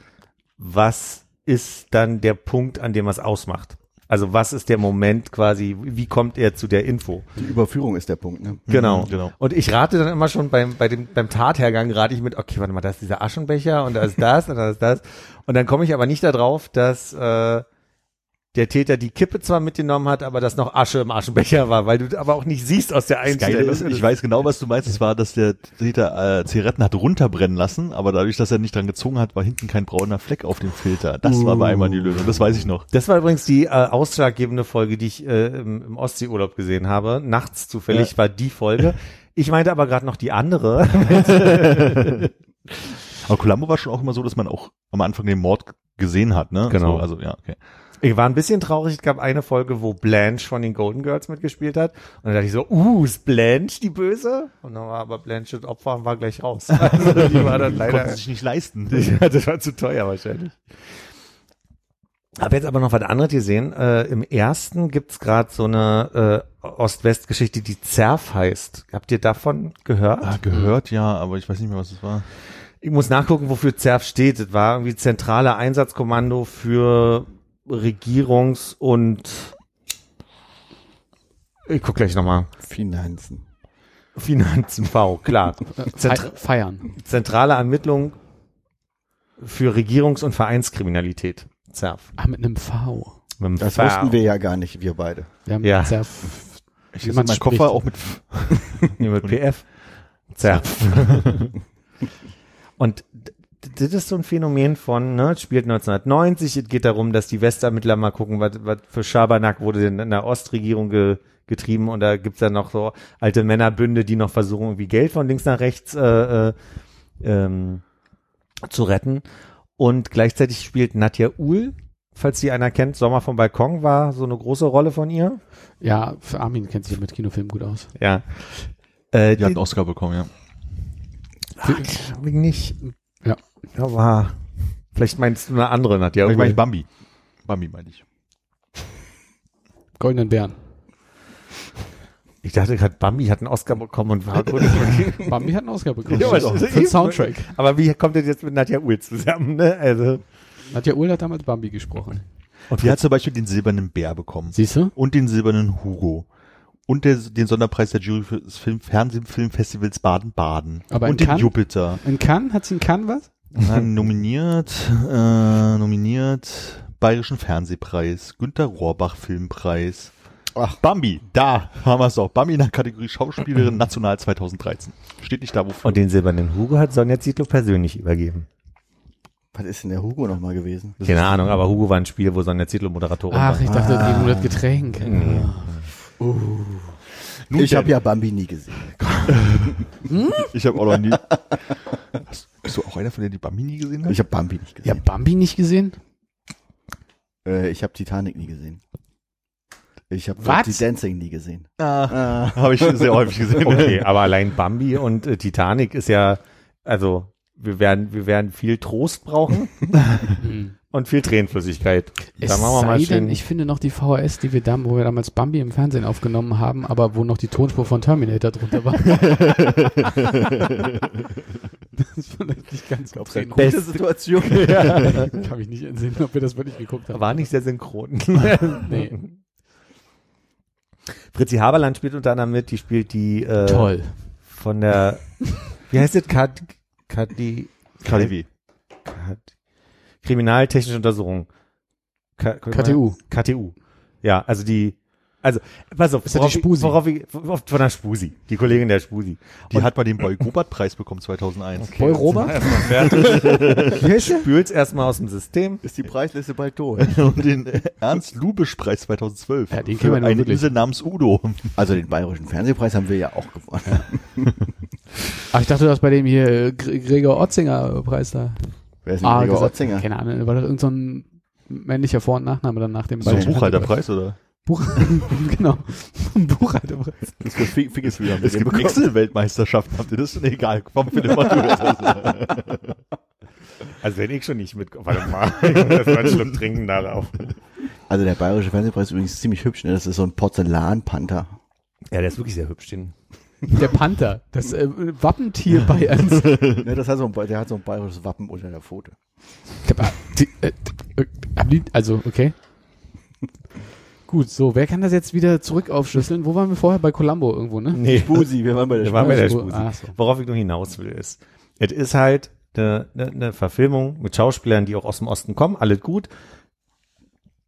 was ist dann der Punkt, an dem es ausmacht? Also was ist der Moment quasi, wie kommt er zu der Info? Die Überführung ist der Punkt, ne? Genau. Mhm, genau. Und ich rate dann immer schon beim, bei dem, beim Tathergang rate ich mit, okay, warte mal, da ist dieser Aschenbecher und da ist das und da ist das. Und dann komme ich aber nicht darauf, dass äh, der Täter die Kippe zwar mitgenommen hat, aber dass noch Asche im Aschenbecher war, weil du aber auch nicht siehst aus der Einstellung. ist, ich weiß genau, was du meinst. Es war, dass der Täter äh, Zigaretten hat runterbrennen lassen, aber dadurch, dass er nicht dran gezogen hat, war hinten kein brauner Fleck auf dem Filter. Das war bei einmal die Lösung. Das weiß ich noch. Das war übrigens die äh, ausschlaggebende Folge, die ich äh, im, im Ostseeurlaub gesehen habe. Nachts zufällig war die Folge. Ich meinte aber gerade noch die andere. Aber Columbo war schon auch immer so, dass man auch am Anfang den Mord gesehen hat, ne? Genau. So, also ja, okay. Ich war ein bisschen traurig. Es gab eine Folge, wo Blanche von den Golden Girls mitgespielt hat. Und dann dachte ich so, uh, ist Blanche die Böse? Und dann war aber Blanche das Opfer und war gleich raus. Also die war dann leider, Konnte sich nicht leisten. das war zu teuer wahrscheinlich. Habe jetzt aber noch was anderes gesehen. Äh, Im ersten gibt's gerade so eine äh, Ost-West-Geschichte, die Zerf heißt. Habt ihr davon gehört? Ah, gehört ja, aber ich weiß nicht mehr, was es war. Ich muss nachgucken, wofür ZERF steht. Das war irgendwie zentrale Einsatzkommando für Regierungs- und ich guck gleich nochmal. Finanzen. Finanzen V, klar. Zentra feiern. zentrale Ermittlung für Regierungs- und Vereinskriminalität. ZERF. Ah, mit einem V. Mit dem Das V. wussten wir ja gar nicht, wir beide. Wir haben Ja. sehr Ich mein spricht. Koffer auch mit F. Nee, mit PF. ZERF. Und das ist so ein Phänomen von, ne, es spielt 1990, es geht darum, dass die Westermittler mal gucken, was, was für Schabernack wurde denn in der Ostregierung ge, getrieben und da gibt's dann noch so alte Männerbünde, die noch versuchen, irgendwie Geld von links nach rechts äh, äh, ähm, zu retten. Und gleichzeitig spielt Nadja Uhl, falls die einer kennt, Sommer vom Balkon war so eine große Rolle von ihr. Ja, für Armin kennt sich mit Kinofilmen gut aus. Ja. Äh, Die hat einen Oscar bekommen, ja. Hab ich nicht. Ja. Aber vielleicht meinst du eine andere Nadja. Ich meine Uhl. Bambi. Bambi meine ich. Goldenen Bären. Ich dachte gerade, Bambi hat einen Oscar bekommen und war gut. Bambi hat einen Oscar bekommen. Ja, aber Für das ist den Soundtrack. Aber wie kommt das jetzt mit Nadja Uhl zusammen? Ne? Also Nadja Uhl hat damals Bambi gesprochen. Und die hat zum Beispiel den silbernen Bär bekommen. Siehst du? Und den silbernen Hugo. Und der, den Sonderpreis der Jury für das Film, Fernsehfilmfestivals Baden-Baden. Aber in Und den Cannes? Jupiter. In Cannes? Hat sie in Cannes was? Na, nominiert, äh, nominiert Bayerischen Fernsehpreis, Günter Rohrbach Filmpreis. Ach. Bambi, da haben wir es auch. Bambi in der Kategorie Schauspielerin National 2013. Steht nicht da, wofür. und den silbernen Hugo hat Sonja Zietlow persönlich übergeben. Was ist denn der Hugo nochmal gewesen? Keine Ahnung, aber Hugo war ein Spiel, wo Sonja Zietlow Moderatorin Ach, war. ich dachte, ah. nur das Getränk. Nee. Nun ich habe ja Bambi nie gesehen. Ich habe auch noch nie. Hast, bist du auch einer von denen, die Bambi nie gesehen hat? Ich habe Bambi nicht Ja, gesehen. Bambi nicht gesehen? Äh, ich habe Titanic nie gesehen. Ich habe die Dancing nie gesehen. Ah, habe ich sehr häufig gesehen. Okay, aber allein Bambi und äh, Titanic ist ja, also wir werden, wir werden viel Trost brauchen Hm. Und viel Tränenflüssigkeit. Es Da machen wir sei mal denn, ich finde noch die VHS, die wir da, wo wir damals Bambi im Fernsehen aufgenommen haben, aber wo noch die Tonspur von Terminator drunter war. das ist vielleicht nicht ganz so Gute Beste- Situation. Kann mich nicht entsinnen, ob wir das wirklich geguckt haben. war nicht sehr synchron. Nee. Fritzi Haberland spielt unter anderem mit, die spielt die äh, Toll. von der wie heißt das? Kat, Kat, die KDW. Kat, Kriminaltechnische Untersuchung. K KTU. KTU. Ja, also die also pass auf, Ist ja die worauf Spusi. worauf ich, worauf, von der Spusi, die Kollegin der Spusi. Die hat mal den Boy Gobert Preis bekommen 2001. Boy Robert? Erstmal fertig. Wie heißt der? Spült's erstmal aus dem System. Ist die Preisliste bald durch? Und den Ernst Lubisch Preis 2012. Ja, den kennen wir eine. Insel namens Udo. Also den Bayerischen Fernsehpreis haben wir ja auch gewonnen. Ach, ich dachte, du hast bei dem hier äh, Gre- Gregor Otzinger Preis da. Wer ist denn Ah, Gregor gesagt. Otzinger? Keine Ahnung, war das irgendein so ein männlicher Vor- und Nachname dann nach dem So ein Buchhalterpreis oder? Buch, genau. Buchhalterpreis. Das ist für Fi- Figgis wieder. Es gibt Excel-Weltmeisterschaften, habt ihr das? Nee, egal, komm, Philipp, mach du das. Also wenn ich schon nicht mit, warte mal, das war ein Schluck trinken darauf. Also der Bayerische Fernsehpreis ist übrigens ziemlich hübsch. Ne? Das ist so ein Porzellanpanther. Ja, der ist wirklich sehr hübsch, den. Der Panther, das äh, Wappentier Bayerns. Ne, das hat so ein, der hat so ein bayerisches Wappen unter der Pfote. Ah, die, äh, äh, die- also, okay. Gut, so, wer kann das jetzt wieder zurück aufschlüsseln? Wo waren wir vorher? Bei Columbo irgendwo, ne? Nee, Spusi, wir waren bei der Wir waren bei der Spusi. Ach so. Worauf ich nur hinaus will, ist, es ist halt eine, eine, eine Verfilmung mit Schauspielern, die auch aus dem Osten kommen, alles gut.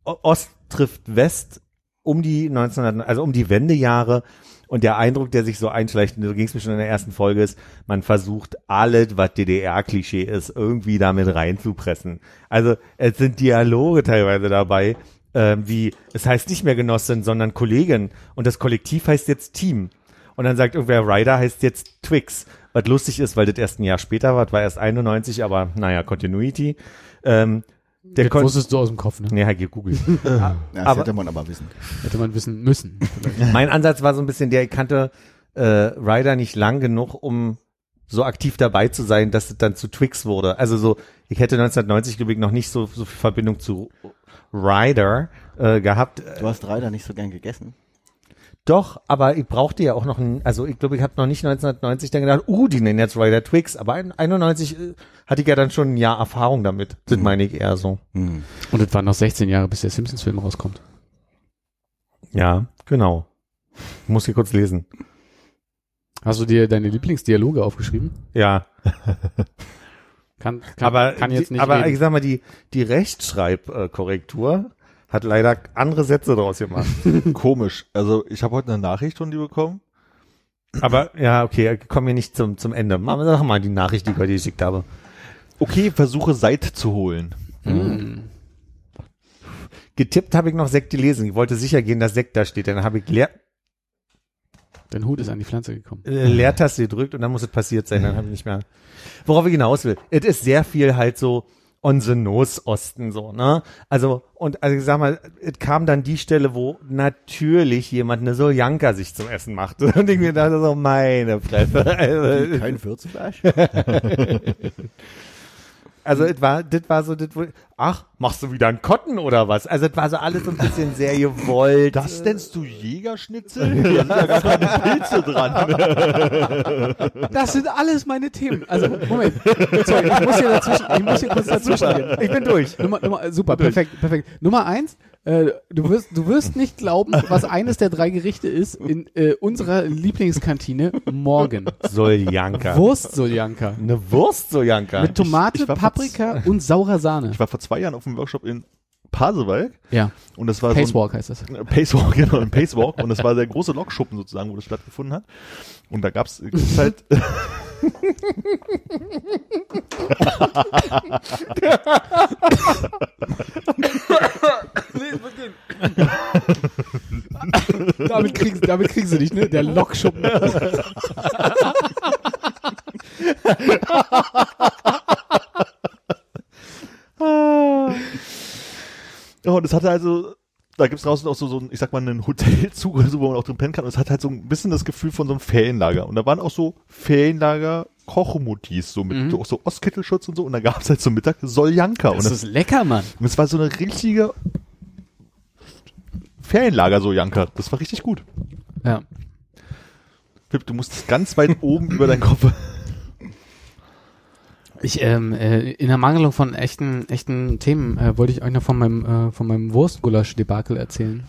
O- Ost trifft West um die 1900, also um die Wendejahre und der Eindruck, der sich so einschleicht, und so ging es mir schon in der ersten Folge, ist, man versucht alles, was DDR-Klischee ist, irgendwie damit reinzupressen. Also es sind Dialoge teilweise dabei, ähm, wie, es heißt nicht mehr Genossin, sondern Kollegin und das Kollektiv heißt jetzt Team. Und dann sagt irgendwer, Ryder heißt jetzt Twix. Was lustig ist, weil das erst ein Jahr später war, das war erst 91, aber naja, Continuity. Ähm, Der das wusstest du aus dem Kopf, ne? Nee, halt gegoogelt. Ja, das Aber- hätte man aber wissen. Hätte man wissen müssen. mein Ansatz war so ein bisschen der, ich kannte äh, Ryder nicht lang genug, um so aktiv dabei zu sein, dass es dann zu Twix wurde. Also so, ich hätte 1990, glaube ich, noch nicht so, so viel Verbindung zu Ryder äh, gehabt. Du hast Reiter nicht so gern gegessen. Doch, aber ich brauchte ja auch noch ein, also ich glaube, ich habe noch nicht 1990 dann gedacht, uh, die nennen jetzt Ryder Twix, aber ein- 91 äh, hatte ich ja dann schon ein Jahr Erfahrung damit. Das meine ich eher so. Hm. Und es waren noch 16 Jahre, bis der Simpsons-Film rauskommt. Ja, genau. Ich muss hier kurz lesen. Hast du dir deine Lieblingsdialoge aufgeschrieben? Ja, Kann, kann, aber, kann jetzt nicht aber reden. ich sag mal, die, die Rechtschreibkorrektur hat leider andere Sätze draus gemacht. Komisch. Also ich habe heute eine Nachricht von dir bekommen. aber ja, okay, kommen wir nicht zum, zum Ende. Machen wir doch mal die Nachricht, die ich heute geschickt habe. Okay, versuche Seit zu holen. Hm. Getippt habe ich noch Sekt gelesen. Ich wollte sicher gehen, dass Sekt da steht. Dann habe ich Leer, Dein Hut ist an die Pflanze gekommen. äh, Leertaste gedrückt und dann muss es passiert sein. Dann habe ich nicht mehr. Worauf ich hinaus will. Es ist sehr viel halt so on the nose Osten so, ne? Also, und also ich sag mal, es kam dann die Stelle, wo natürlich jemand eine Soljanka sich zum Essen machte. Und ich mir dachte so, meine Fresse. Also, Kein Würzfleisch? Also es war, das war so, das, ach, machst du wieder einen Kotten oder was? Also es war so alles so ein bisschen sehr gewollt. Das nennst du Jägerschnitzel? Hier sind ja gar keine Pilze dran. Das sind alles meine Themen. Also, Moment. Sorry, ich muss hier dazwischen, ich muss hier kurz dazwischen gehen. Ich bin durch. Nummer, Nummer, super, perfekt, perfekt. Nummer eins, äh, du wirst, du wirst nicht glauben, was eines der drei Gerichte ist in äh, unserer Lieblingskantine morgen. Soljanka. Wurst Soljanka. Eine Wurst Soljanka. Mit Tomate, ich war vor Paprika und saurer Sahne. Ich war vor zwei Jahren auf einem Workshop in Pasewalk Ja, und das war Pacewalk heißt das. so ein Pacewalk, genau, ein Pacewalk und das war der große Lokschuppen sozusagen, wo das stattgefunden hat. Und da gab's gibt's halt damit, kriegen, damit kriegen sie dich, ne? Der Lokschuppen. Ja, und es hatte also, da gibt's draußen auch so, so ein, ich sag mal, einen Hotelzug oder so, wo man auch drin pennen kann. Und es hat halt so ein bisschen das Gefühl von so einem Ferienlager. Und da waren auch so Ferienlager Kochmutis, so mit Mhm. so Ostkittelschutz und so. Und da gab's halt zum Mittag Soljanka. Und Das das, ist lecker, Mann. und es war so eine richtige Ferienlager Soljanka. Das war richtig gut. Ja. Pip, du musst ganz weit oben über deinen Kopf. Ich, ähm, äh, in der Mangelung von echten, echten Themen äh, wollte ich euch noch von meinem, äh, von meinem Wurstgulasch-Debakel erzählen.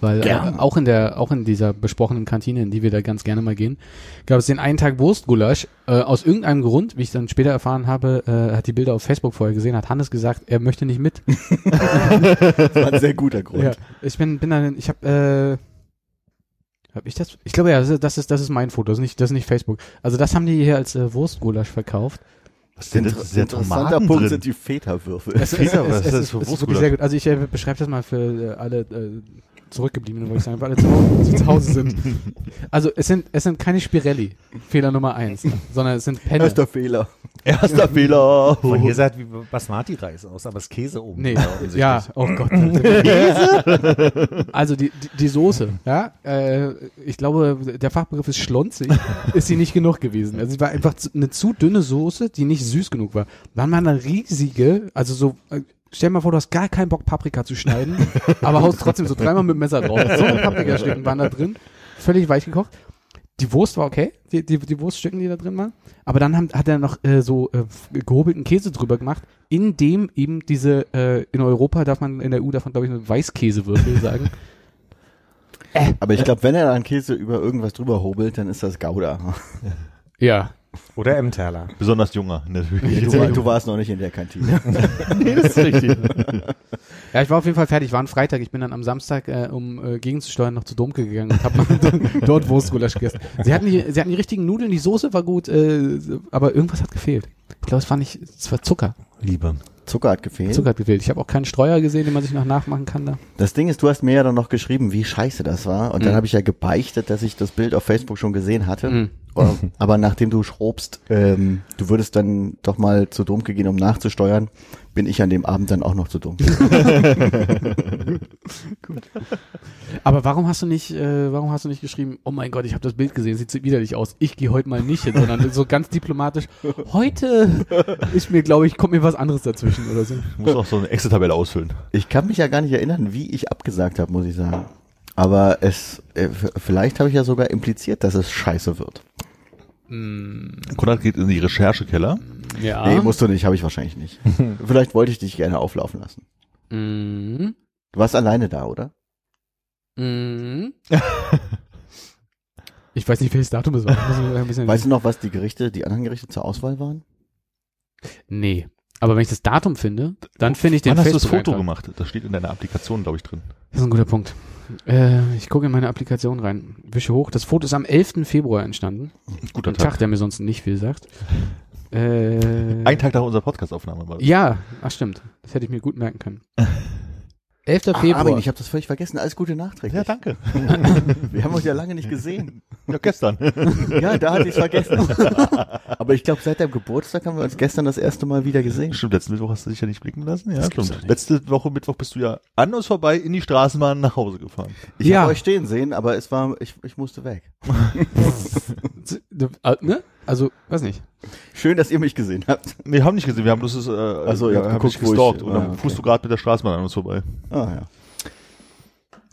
Weil äh, auch in der, auch in dieser besprochenen Kantine, in die wir da ganz gerne mal gehen, gab es den einen Tag Wurstgulasch. Äh, aus irgendeinem Grund, wie ich dann später erfahren habe, äh, hat die Bilder auf Facebook vorher gesehen, hat Hannes gesagt, er möchte nicht mit. Das war ein sehr guter Grund. Ja, ich bin, bin dann, ich habe, äh, hab ich das? Ich glaube ja, das ist, das ist, das ist mein Foto, das ist nicht, das ist nicht Facebook. Also das haben die hier als äh, Wurstgulasch verkauft. Was denn Inter das? Ist ja interessanter Tomaten Punkt drin. sind die Feta-Würfel. Feta, was ist das für sehr gut. Also ich äh, beschreibe das mal für äh, alle äh, Zurückgebliebenen, wollte ich sagen, für alle zu Hause, zu Hause sind. Also es sind, es sind keine Spirelli, Fehler Nummer eins, sondern es sind Penne. Erster Fehler. Erster Fehler. Von hier sah es wie Basmati-Reis aus, aber es ist Käse oben. Nee, ja, oh Gott. also die, die, die Soße, ja, äh, ich glaube, der Fachbegriff ist schlonzig, ist sie nicht genug gewesen. Also sie war einfach zu, eine zu dünne Soße, die nicht süß genug war. Dann war eine riesige, also so, äh, stell dir mal vor, du hast gar keinen Bock, Paprika zu schneiden, aber haust trotzdem so dreimal mit dem Messer drauf. So eine Paprikastücken waren da drin, völlig weich gekocht. Die Wurst war okay, die, die, die Wurststücken, die da drin waren. Aber dann haben, hat er noch äh, so äh, gehobelten Käse drüber gemacht, in dem eben diese, äh, in Europa darf man, in der EU darf man, glaube ich, eine Weißkäsewürfel sagen. Aber ich glaube, wenn er dann Käse über irgendwas drüber hobelt, dann ist das Gouda. Ja. Oder Emmentaler. Besonders junger, natürlich. Du, du warst noch nicht in der Kantine. nee, das ist richtig. Ja, ich war auf jeden Fall fertig. War ein Freitag. Ich bin dann am Samstag, äh, um äh, gegenzusteuern, noch zu Domke gegangen und habe dort Wurstgulasch gegessen. Sie hatten, die, sie hatten die richtigen Nudeln, die Soße war gut, äh, aber irgendwas hat gefehlt. Ich glaube, es war nicht, es war Zucker. Liebe. Zucker hat gefehlt. Zucker hat gefehlt. Ich habe auch keinen Streuer gesehen, den man sich noch nachmachen kann da. Das Ding ist, du hast mir ja dann noch geschrieben, wie scheiße das war. Und dann Mhm. habe ich ja gebeichtet, dass ich das Bild auf Facebook schon gesehen hatte. Mhm. aber nachdem du schrobst, ähm, du würdest dann doch mal zu Domke gehen, um nachzusteuern, bin ich an dem Abend dann auch noch zu dumm. Aber warum hast du nicht, äh, warum hast du nicht geschrieben, oh mein Gott, ich habe das Bild gesehen, sieht so widerlich aus, ich gehe heute mal nicht hin, sondern so ganz diplomatisch, heute ist mir, glaube ich, kommt mir was anderes dazwischen oder so. Ich muss auch so eine Excel-Tabelle ausfüllen. Ich kann mich ja gar nicht erinnern, wie ich abgesagt habe, muss ich sagen. Aber es, äh, vielleicht habe ich ja sogar impliziert, dass es scheiße wird. Konrad geht in die Recherchekeller. Ja. Nee, musst du nicht, habe ich wahrscheinlich nicht. vielleicht wollte ich dich gerne auflaufen lassen. Mhm. Du warst alleine da, oder? Mhm. Ich weiß nicht, welches Datum es war. Weißt du noch, was die Gerichte, die anderen Gerichte zur Auswahl waren? Nee. Aber wenn ich das Datum finde, dann finde ich den Wann hast du das Foto gemacht? Das steht in deiner Applikation, glaube ich, drin. Das ist ein guter Punkt. Äh, ich gucke in meine Applikation rein. Wische hoch. Das Foto ist am 11. Februar entstanden. Guter Ein Tag. Tag, der mir sonst nicht viel sagt. Äh, Ein Tag nach unserer Podcast-Aufnahme war das. Ja, ach stimmt. Das hätte ich mir gut merken können. 11. Ah, Februar. Armin, ich habe das völlig vergessen. Alles Gute nachträglich. Ja, danke. Wir haben uns ja lange nicht gesehen. Ja, gestern. Ja, da hatte ich vergessen. Aber ich glaube, seit deinem Geburtstag haben wir uns gestern das erste Mal wieder gesehen. Stimmt, letzten Mittwoch hast du dich ja nicht blicken lassen. Ja, Das stimmt. Letzte Woche Mittwoch bist du ja an uns vorbei in die Straßenbahn nach Hause gefahren. Ich Ja. habe euch stehen sehen, aber es war, ich, ich musste weg. Äh, ne? Also, weiß nicht. Schön, dass ihr mich gesehen habt. Nee, haben nicht gesehen. Wir haben bloß das, äh, Ach so, ihr habt haben geguckt, wo ich- gestalkt. und dann ah, okay. fuhrst du gerade mit der Straßenbahn an uns vorbei. Ah ja.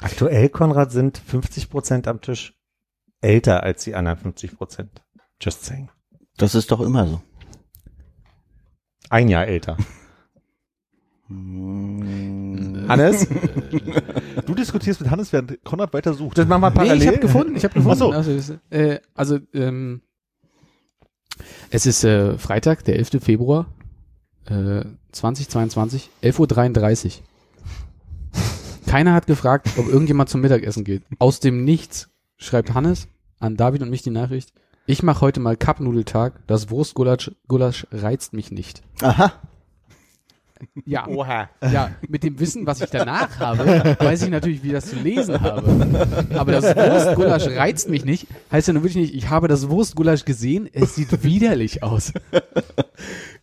Aktuell, Konrad, sind 50 Prozent am Tisch älter als die anderen 50 Prozent. Just saying. Das ist doch immer so. Ein Jahr älter. Hm. Hannes? Du diskutierst mit Hannes, während Konrad weiter sucht. Das machen wir Nee, parallel. ich habe gefunden. Ich habe gefunden. Ach so. Also, äh, also ähm, es ist äh, Freitag, der 11. Februar äh, 2022, 11.33 Uhr. Keiner hat gefragt, ob irgendjemand zum Mittagessen geht. Aus dem Nichts schreibt Hannes an David und mich die Nachricht. Ich mache heute mal Cup-Nudeltag. Das Wurstgulasch Gulasch reizt mich nicht. Aha. Ja, Oha. ja, mit dem Wissen, was ich danach habe, weiß ich natürlich, wie das zu lesen habe. Aber das Wurstgulasch reizt mich nicht. Heißt ja nur wirklich nicht, ich habe das Wurstgulasch gesehen, es sieht widerlich aus.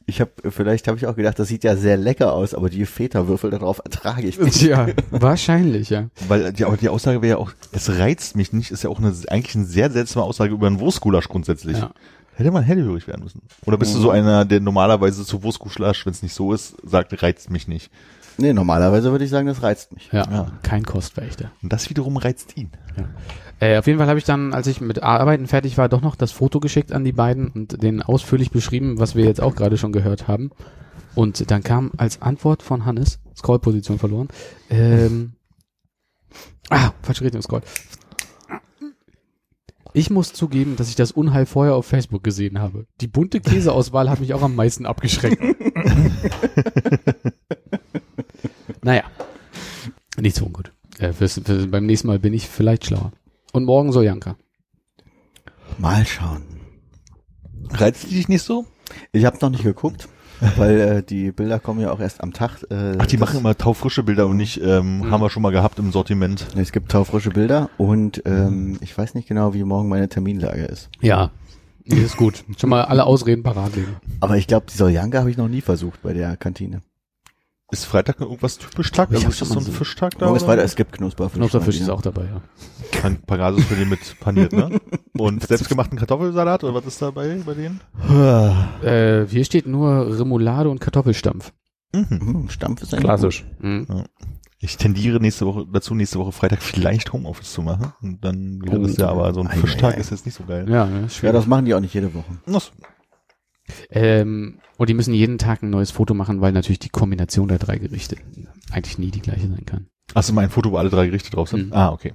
Ich habe, vielleicht habe ich auch gedacht, das sieht ja sehr lecker aus, aber die Feta-Würfel darauf ertrage ich nicht. Ja, wahrscheinlich, ja. Weil die, aber die Aussage wäre ja auch, es reizt mich nicht, ist ja auch eine, eigentlich eine sehr seltsame Aussage über einen Wurstgulasch grundsätzlich. ja. Hätte man hellhörig werden müssen. Oder bist du so einer, der normalerweise zu Wurstgulasch, wenn es nicht so ist, sagt, reizt mich nicht. Nee, normalerweise würde ich sagen, das reizt mich. Ja, Ja. kein Kostwächter. Und das wiederum reizt ihn. Äh, auf jeden Fall habe ich dann, als ich mit Arbeiten fertig war, doch noch das Foto geschickt an die beiden und denen ausführlich beschrieben, was wir jetzt auch gerade schon gehört haben. Und dann kam als Antwort von Hannes, Scrollposition verloren, ähm, ah, falsche Richtung, Scroll. Ich muss zugeben, dass ich das Unheil vorher auf Facebook gesehen habe. Die bunte Käseauswahl hat mich auch am meisten abgeschreckt. naja, nicht so ungut. Äh, fürs, für, beim nächsten Mal bin ich vielleicht schlauer. Und morgen soll Janka. Mal schauen. Reizt die dich nicht so? Ich habe noch nicht geguckt, weil äh, die Bilder kommen ja auch erst am Tag. Äh, Ach, die machen immer taufrische Bilder und nicht, ähm, Mhm. haben wir schon mal gehabt im Sortiment. Es gibt taufrische Bilder und ähm, ich weiß nicht genau, wie morgen meine Terminlage ist. Ja. Nee, ist gut. Schon mal alle Ausreden parat legen. Aber ich glaube, die Soljanka habe ich noch nie versucht bei der Kantine. Ist Freitag irgendwas typisch Tag? Ich Also hab ist das so ein Fischtag da? Morgen ist weiter, es gibt Knusperfisch. Knusperfisch ist auch dabei, ja. Kein Pagasus für den mit paniert, ne? Und selbstgemachten Kartoffelsalat oder was ist dabei bei denen? Äh, hier steht nur Remoulade und Kartoffelstampf. Mhm. wieder. Hm, Stampf ist ein Klassisch. Mhm. Ich tendiere nächste Woche dazu, nächste Woche Freitag vielleicht Homeoffice zu machen. Und dann wäre Oh. das ja, aber so ein Ei, Fischtag ei, ei. ist jetzt nicht so geil. Ja, ist Ja, das machen die auch nicht jede Woche. So. Ähm, und die müssen jeden Tag ein neues Foto machen, weil natürlich die Kombination der drei Gerichte eigentlich nie die gleiche sein kann. Achso, mein Foto, wo alle drei Gerichte drauf sind? Mhm. Ah, okay.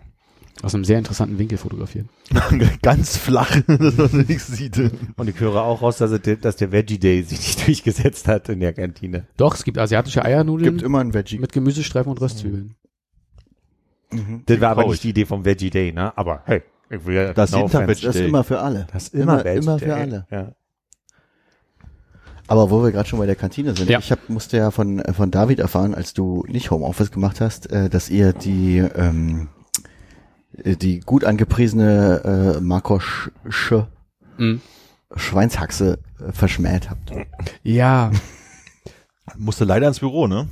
Aus einem sehr interessanten Winkel fotografiert. Ganz flach, dass man nichts sieht. Und ich höre auch raus, dass, es- dass der Veggie Day sich nicht durchgesetzt hat in der Kantine. Doch, es gibt asiatische Eiernudeln Gibt immer ein Veggie. mit Gemüsestreifen und Röstzwiebeln. Mhm. Das war aber nicht die Idee vom Veggie Day, ne? Aber hey, ich will ja Das. Veggie Das ist immer für alle. Das ist immer, Immer- immer für alle. Ja. Aber wo wir gerade schon bei der Kantine sind, Ja. ich hab, musste ja von, äh, von David erfahren, als du nicht Homeoffice gemacht hast, äh, dass ihr die, ähm, äh, die gut angepriesene äh, Markosche Mhm. Schweinshaxe äh, verschmäht habt. Ja, Musste leider ins Büro, ne?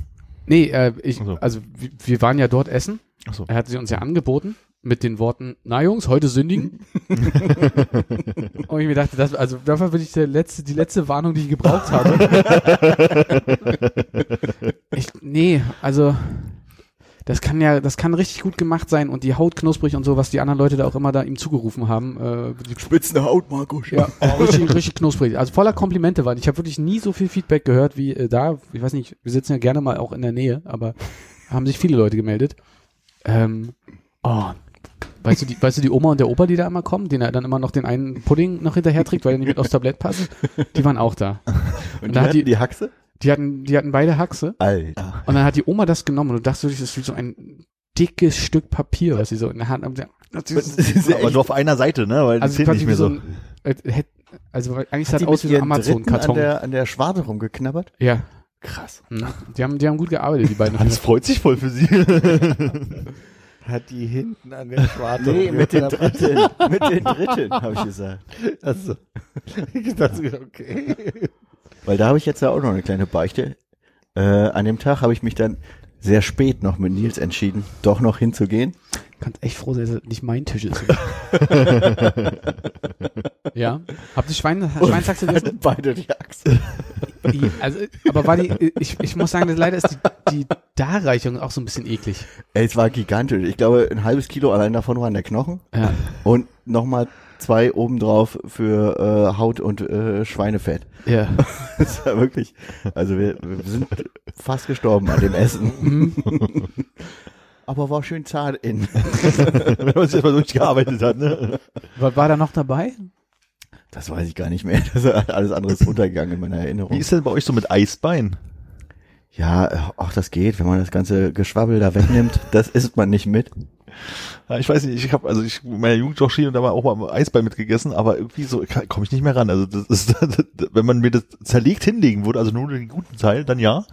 nee, äh, ich, also wir, wir waren ja dort essen. Ach so. Er hat sie uns ja angeboten mit den Worten, na Jungs, heute sündigen. Und ich mir dachte, das, also dafür bin ich der letzte, die letzte Warnung, die ich gebraucht habe. ich, nee, also das kann ja, das kann richtig gut gemacht sein und die Haut knusprig und so, was die anderen Leute da auch immer da ihm zugerufen haben. Äh, die Spitzende Haut, Markus. ja, oh, richtig, richtig knusprig. Also voller Komplimente waren. Ich habe wirklich nie so viel Feedback gehört wie äh, da. Ich weiß nicht, wir sitzen ja gerne mal auch in der Nähe, aber haben sich viele Leute gemeldet. Ähm, oh, weißt du, die, weißt du, die Oma und der Opa, die da immer kommen, den er dann immer noch den einen Pudding noch hinterher trägt, weil er nicht mit aufs Tablett passt, die waren auch da. Und da die hat hatten die- die Haxe? Die hatten, die hatten beide Haxe Alter. und dann hat die Oma das genommen und du dachtest wirklich, das ist wie so ein dickes Stück Papier, was sie so in der Hand haben. Aber nur auf einer Seite, ne? Weil Also zählt quasi nicht mehr so so. ein, äh, also eigentlich sah es aus wie so ein Dritten an Amazon-Karton. der, an der Schwarte rumgeknabbert? Ja, Krass. Mhm. Die haben, die haben gut gearbeitet, die beiden. Hans freut sich voll für sie. Hat die hinten an der Schwarte. Nee, mit den Dritten. mit den Dritten, habe ich gesagt. Also, ich dachte, okay. Weil da habe ich jetzt ja auch noch eine kleine Beichte. Äh, an dem Tag habe ich mich dann sehr spät noch mit Nils entschieden, doch noch hinzugehen. Kannst echt froh sein, dass es nicht mein Tisch ist. ja. Habt ihr Schwein, Schweinshaxe gegessen? Beide die Achse. Also, aber war die, ich, ich muss sagen, leider ist die, die Darreichung auch so ein bisschen eklig. Ey, es war gigantisch. Ich glaube, ein halbes Kilo allein davon waren der Knochen. Ja. Und nochmal zwei obendrauf für äh, Haut und äh, Schweinefett. Ja. Das war wirklich, also wir, wir sind fast gestorben an dem Essen. Aber war schön zart in. Wenn man sich erstmal durchgearbeitet hat, ne? Was war da noch dabei? Das weiß ich gar nicht mehr. Das ist alles andere ist untergegangen in meiner Erinnerung. Wie ist denn bei euch so mit Eisbein? Ja, ach, das geht, wenn man das ganze Geschwabbel da wegnimmt, das isst man nicht mit. Ja, ich weiß nicht, ich habe also ich in meiner Jugend auch Ski und da mal auch mal Eisbein mitgegessen, aber irgendwie so komme ich nicht mehr ran. Also das ist, wenn man mir das zerlegt hinlegen würde, also nur den guten Teil, dann ja.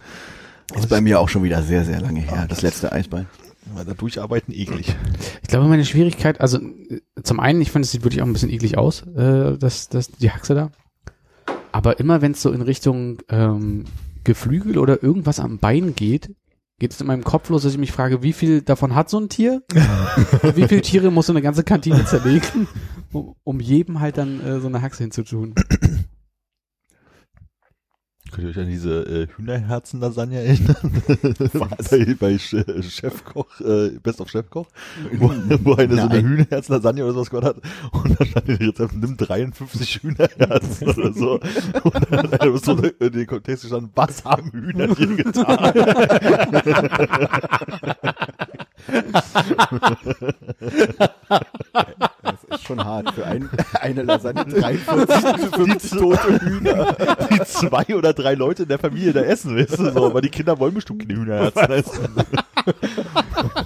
Ist bei mir auch schon wieder sehr, sehr lange her, das letzte Eisbein. Aber da durcharbeiten eklig. Ich glaube, meine Schwierigkeit, also äh, zum einen, ich finde, es sieht wirklich auch ein bisschen eklig aus, äh, das, das, die Haxe da. Aber immer wenn es so in Richtung ähm, Geflügel oder irgendwas am Bein geht, geht es in meinem Kopf los, dass ich mich frage, wie viel davon hat so ein Tier? Wie viele Tiere muss so eine ganze Kantine zerlegen, um, um jedem halt dann äh, so eine Haxe hinzutun? Könnt ihr euch an diese äh, Hühnerherzen-Lasagne erinnern? bei, bei Ch- Chefkoch, äh, Best of Chefkoch, wo, wo eine so eine Nein. Hühnerherzen-Lasagne oder sowas gemacht hat und dann stand in Rezept, nimm 53 Hühnerherzen oder so. Und dann hat so in den Kontext gestanden, was haben Hühner dir getan? Das ist schon hart. Für ein, eine Lasagne 43, 50 tote Hühner. Zwei oder drei Leute in der Familie da essen, weißt du, so, aber die Kinder wollen bestimmt keine Hühnerherzen essen.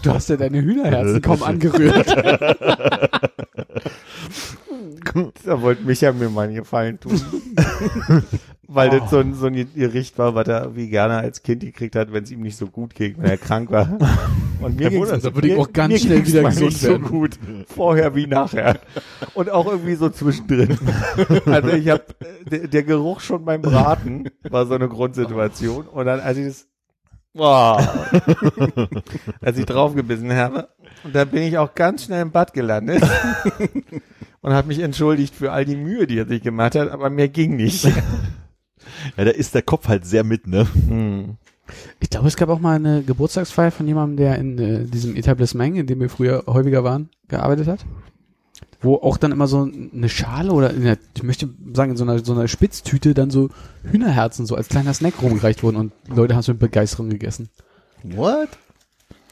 Du hast ja deine Hühnerherzen kaum angerührt. Da wollte Micha mir mal einen Gefallen tun. Weil das so ein, so ein Gericht war, was er wie gerne als Kind gekriegt hat, wenn es ihm nicht so gut ging, wenn er krank war. Und mir Ja, ging's- da würde ich auch ganz schnell wieder gesund nicht so werden. gut. Vorher wie nachher. Und auch irgendwie so zwischendrin. Also ich habe der, der Geruch schon beim Braten war so eine Grundsituation. Und dann, als ich das Boah. als ich draufgebissen habe. Und da bin ich auch ganz schnell im Bad gelandet. und habe mich entschuldigt für all die Mühe, die er sich gemacht hat, aber mir ging nicht. Ja, da ist der Kopf halt sehr mit, ne? Hm. Ich glaube, es gab auch mal eine Geburtstagsfeier von jemandem, der in äh, diesem Etablissement, in dem wir früher häufiger waren, gearbeitet hat. Wo auch dann immer so eine Schale oder, der, ich möchte sagen, in so einer, so einer Spitztüte dann so Hühnerherzen so als kleiner Snack rumgereicht wurden und Leute haben es mit Begeisterung gegessen. What?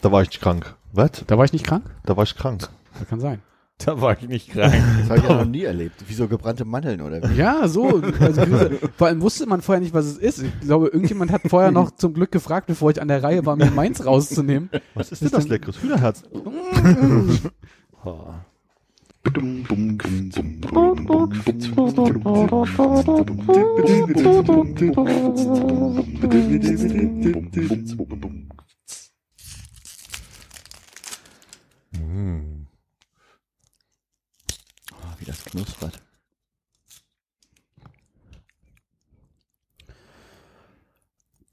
Da war ich krank. Was? Da war ich nicht krank? Da war ich krank. Das kann sein. Da war ich nicht krank. Das habe ich ja noch nie erlebt. Wie so gebrannte Mandeln oder wie? Ja, so. Also, vor allem wusste man vorher nicht, was es ist. Ich glaube, irgendjemand hat vorher noch zum Glück gefragt, bevor ich an der Reihe war, mir meins rauszunehmen. Was ist denn das leckeres Hühnerherz? Oh, wie das knuspert.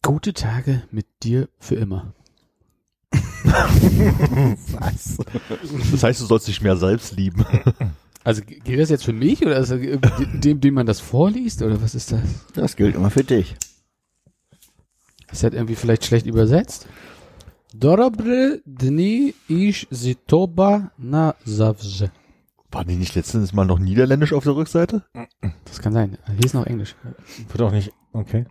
Gute Tage mit dir für immer. Was? Das heißt, du sollst dich mehr selbst lieben. Also gilt das jetzt für mich oder ist das dem, dem man das vorliest oder was ist das? Das gilt immer für dich. Ist das irgendwie vielleicht schlecht übersetzt? Dobre dni iż zitoba na zawsze. War die nicht letztens mal noch niederländisch auf der Rückseite? Das kann sein. Hier ist noch Englisch. Wird auch nicht, okay.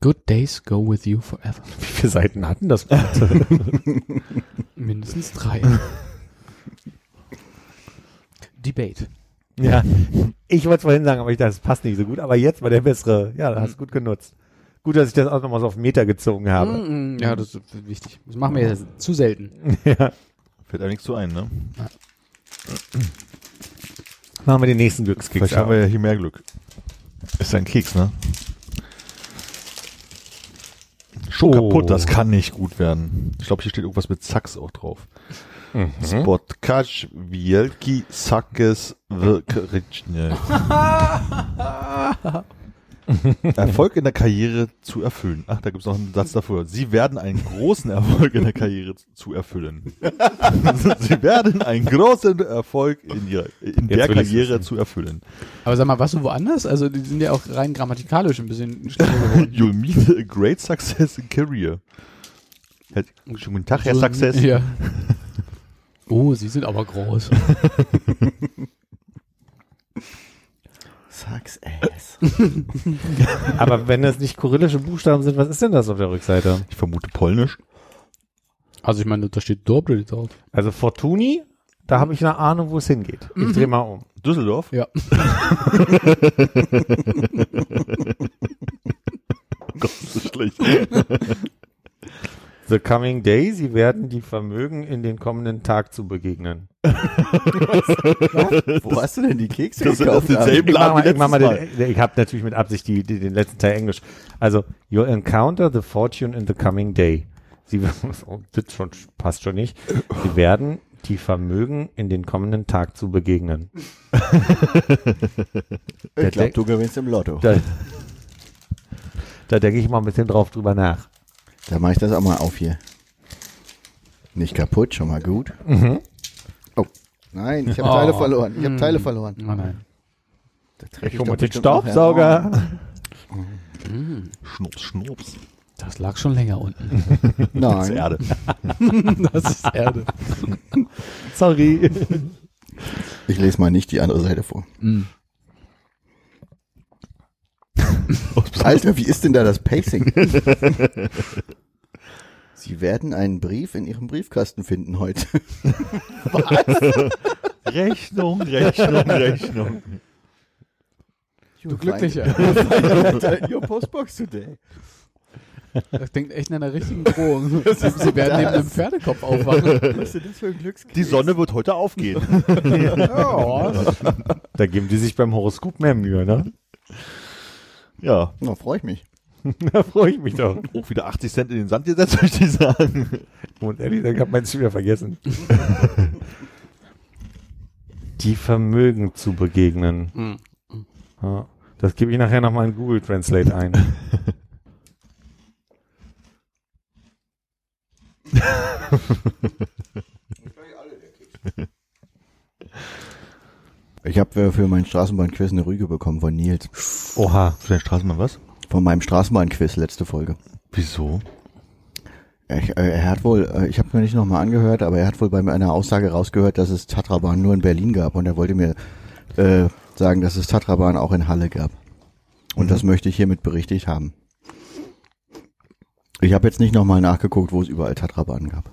Good days go with you forever. Wie viele Seiten hatten das? Mindestens drei. Debate. ja. Ich wollte es vorhin sagen, aber ich dachte, das passt nicht so gut. Aber jetzt war der bessere. Ja, hast du gut genutzt. Gut, dass ich das auch nochmal so auf Meter gezogen habe. Mm, Ja, das ist wichtig. Das machen wir jetzt zu selten. ja. Fällt einem nichts zu ein, ne? Machen wir den nächsten Glückskeks. Vielleicht haben wir ja hier mehr Glück. Ist ein Keks, ne? Schon Oh. kaputt, das kann nicht gut werden. Ich glaube, hier steht irgendwas mit Sachs auch drauf. Mhm. Spotkac, Wielki, Sakes, Wirkrichnje. Erfolg in der Karriere zu erfüllen. Ach, da gibt's noch einen Satz davor. Sie werden einen großen Erfolg in der Karriere zu erfüllen. Sie werden einen großen Erfolg in, ihrer, in der Karriere zu erfüllen. Aber sag mal, warst du woanders? Also die sind ja auch rein grammatikalisch ein bisschen geworden. You'll meet a great success in career. Schönen guten Tag, Herr So, Success. Ja. Oh, sie sind aber groß. Sag's ass. Aber wenn das nicht kyrillische Buchstaben sind, was ist denn das auf der Rückseite? Ich vermute polnisch. Also ich meine, da steht Dobre drauf. Also Fortuni, da habe ich eine Ahnung, wo es hingeht. Ich drehe mal um. Düsseldorf? Ja. Gott, das ist schlecht. The Coming Day, sie werden die Vermögen in den kommenden Tag zu begegnen. Wo hast du denn die Kekse Das sind gekauft? auf denselben Ich mach Laden mal, ich, den, ich habe natürlich mit Absicht die, die, den letzten Teil Englisch. Also, you'll encounter the fortune in the coming day. Sie oh, das schon, passt schon nicht. Sie werden die Vermögen in den kommenden Tag zu begegnen. ich glaube, du gewinnst im Lotto. Da, da denke ich mal ein bisschen drauf drüber nach. Da mache ich das auch mal auf hier. Nicht kaputt, schon mal gut. Oh, nein, ich habe Oh. Teile verloren. Ich habe Teile verloren. Oh nein. Ich hol mal den Staubsauger. Schnups, Schnups. Das lag schon länger unten. her. Das ist Nein, Erde. Das ist Erde. Sorry. ich lese mal nicht die andere Seite vor. Mm. Alter, wie ist denn da das Pacing? Sie werden einen Brief in Ihrem Briefkasten finden heute. Rechnung, Rechnung, Rechnung. Du Glücklicher. Your postbox today. Das klingt echt nach einer richtigen Drohung. Sie, sie werden neben einem Pferdekopf aufwachen. Was ist denn das für ein Glückskeks? Die Sonne wird heute aufgehen. Ja. Da geben die sich beim Horoskop mehr Mühe, ne? Ja, Na, freue ich mich. Da freue ich mich doch. auch wieder 80 Cent in den Sand gesetzt, möchte ich sagen. Und ehrlich, ich habe meins wieder vergessen. Die Vermögen zu begegnen. Mm. Ja, das gebe ich nachher nochmal in Google Translate ein. Ich habe für meinen Straßenbahnquiz eine Rüge bekommen von Nils. Oha. Für den Straßenmann was? Von meinem Straßenbahnquiz letzte Folge. Wieso? Ich, äh, er hat wohl, äh, ich habe mir nicht nochmal angehört, aber er hat wohl bei einer Aussage rausgehört, dass es Tatrabahn nur in Berlin gab und er wollte mir äh, sagen, dass es Tatrabahn auch in Halle gab. Und das möchte ich hiermit berichtigt haben. Ich habe jetzt nicht nochmal nachgeguckt, wo es überall Tatrabahnen gab.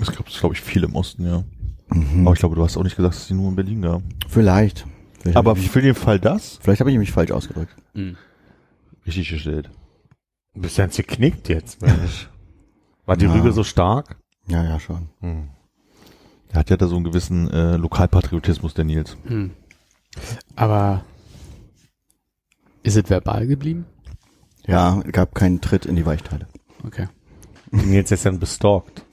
Es gab, glaube ich, viele im Osten, ja. Aber ich glaube, du hast auch nicht gesagt, dass es die nur in Berlin gab. Vielleicht. Vielleicht Aber ich, für den Fall das? vielleicht habe ich mich falsch ausgedrückt. Mm. Richtig gestellt. Du bist ganz geknickt jetzt, Mensch. War die Ja. Rüge so stark? Ja, ja, schon. Hm. Er hat ja da so einen gewissen äh, Lokalpatriotismus, der Nils. Hm. Aber ist es verbal geblieben? Ja, gab keinen Tritt in die Weichteile. Okay. Jetzt jetzt dann bestalkt.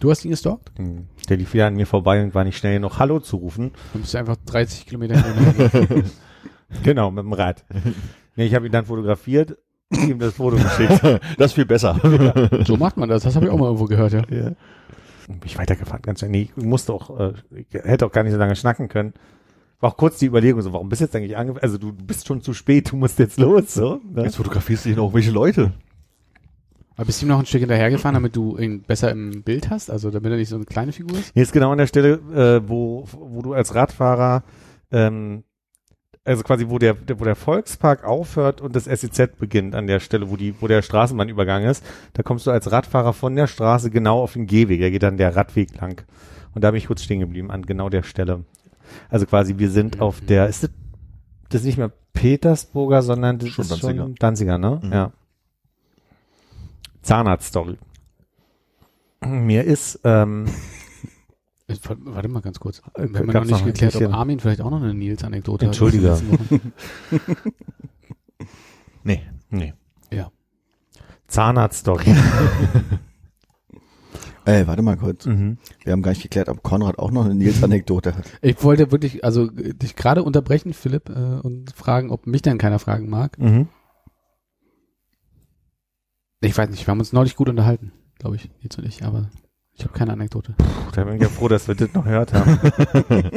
Du hast ihn gestalkt? Hm. Der lief wieder an mir vorbei und war nicht schnell genug Hallo zu rufen. Bist du einfach 30 Kilometer hinterher. Genau, mit dem Rad. nee, ich habe ihn dann fotografiert ihm das Foto geschickt. Das ist viel besser. So macht man das. Das habe ich auch mal irgendwo gehört, ja. ja. Bin ich weitergefahren, ganz schnell. Nee, ich musste auch, äh, ich hätte auch gar nicht so lange schnacken können. War auch kurz die Überlegung, so, warum bist du jetzt eigentlich angefangen? Also du bist schon zu spät, du musst jetzt los, so. Ne? Jetzt fotografierst du hier noch welche Leute. Aber bist du ihm noch ein Stück hinterhergefahren, damit du ihn besser im Bild hast? Also damit er nicht so eine kleine Figur ist? Hier ist genau an der Stelle, äh, wo, wo du als Radfahrer, ähm, also quasi wo der, der, wo der Volkspark aufhört und das SEZ beginnt, an der Stelle, wo die, wo der Straßenbahnübergang ist, da kommst du als Radfahrer von der Straße genau auf den Gehweg, da geht dann der Radweg lang. Und da bin ich kurz stehen geblieben, an genau der Stelle. Also quasi, wir sind auf der, ist das, das ist nicht mehr Petersburger, sondern das Schon ist Danziger. schon Danziger, ne? Mhm. Ja. Zahnarzt-Story. Mir ist, ähm, Äh, Warte mal ganz kurz. Äh, Wir haben noch nicht geklärt, ob Armin vielleicht auch noch eine Nils-Anekdote hat. Entschuldige. Nee. nee. Ja. Zahnarzt-Story. Ey, warte mal kurz. mhm. Wir haben gar nicht geklärt, ob Konrad auch noch eine Nils-Anekdote hat. Ich wollte wirklich, also äh, dich gerade unterbrechen, Philipp, äh, und fragen, ob mich dann keiner fragen mag. Mhm. Ich weiß nicht, wir haben uns neulich gut unterhalten, glaube ich, jetzt und ich, aber ich habe keine Anekdote. Puh, da bin ich ja froh, dass wir das noch gehört haben.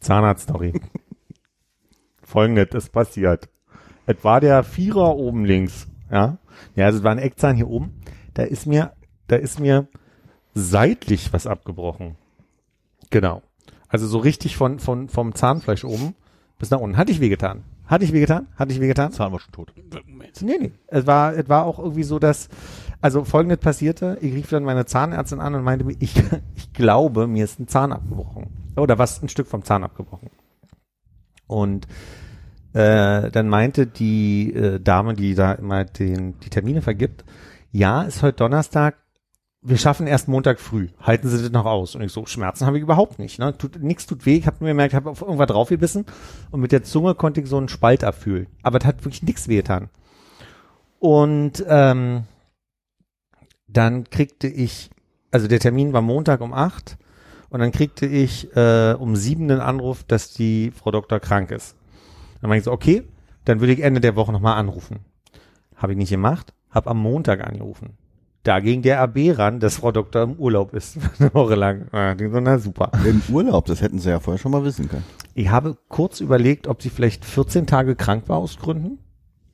Zahnarzt-Story. Folgendes ist passiert. Es war der Vierer oben links, ja. Ja, also es war ein Eckzahn hier oben. Da ist mir, da ist mir seitlich was abgebrochen. Genau. Also so richtig von, von, vom Zahnfleisch oben bis nach unten. Hatte ich wehgetan. Hatte ich wehgetan? Hatte ich wehgetan? Zahn war schon tot. Nee, nee. Es war, es war auch irgendwie so, dass, also folgendes passierte, ich rief dann meine Zahnärztin an und meinte mir, ich, ich glaube, mir ist ein Zahn abgebrochen. Oder was, ein Stück vom Zahn abgebrochen. Und äh, dann meinte die äh, Dame, die da immer den, die Termine vergibt, ja, ist heute Donnerstag, wir schaffen erst Montag früh. Halten Sie das noch aus? Und ich so, Schmerzen habe ich überhaupt nicht. Ne? Tut, nix tut weh. Ich habe nur gemerkt, ich habe auf irgendwas draufgebissen und mit der Zunge konnte ich so einen Spalt abfühlen. Aber es hat wirklich nichts wehgetan. Und ähm, dann kriegte ich, also der Termin war Montag um acht und dann kriegte ich äh, um sieben den Anruf, dass die Frau Doktor krank ist. Dann meinte ich so, okay, dann würde ich Ende der Woche nochmal anrufen. Habe ich nicht gemacht, habe am Montag angerufen. Da ging der AB ran, dass Frau Doktor im Urlaub ist, eine Woche lang. Ja, so, na super. Im Urlaub, das hätten sie ja vorher schon mal wissen können. Ich habe kurz überlegt, ob sie vielleicht 14 Tage krank war aus Gründen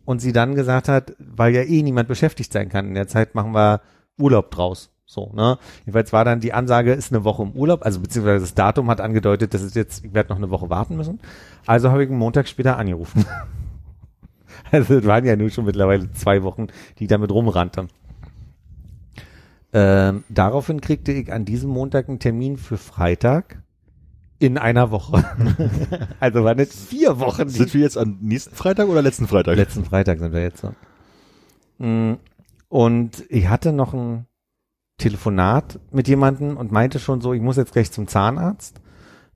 und sie dann gesagt hat, weil ja eh niemand beschäftigt sein kann, in der Zeit machen wir Urlaub draus. So, ne? Jedenfalls war dann die Ansage, ist eine Woche im Urlaub, also beziehungsweise das Datum hat angedeutet, dass es jetzt, ich werde noch eine Woche warten müssen. Also habe ich einen Montag später angerufen. also es waren ja nun schon mittlerweile zwei Wochen, die ich damit rumrannte. Ähm, daraufhin kriegte ich an diesem Montag einen Termin für Freitag in einer Woche. also waren es vier Wochen. Sind wir jetzt am nächsten Freitag oder letzten Freitag? Letzten Freitag sind wir jetzt so. Mm, Und ich hatte noch ein Telefonat mit jemandem und meinte schon so, ich muss jetzt gleich zum Zahnarzt.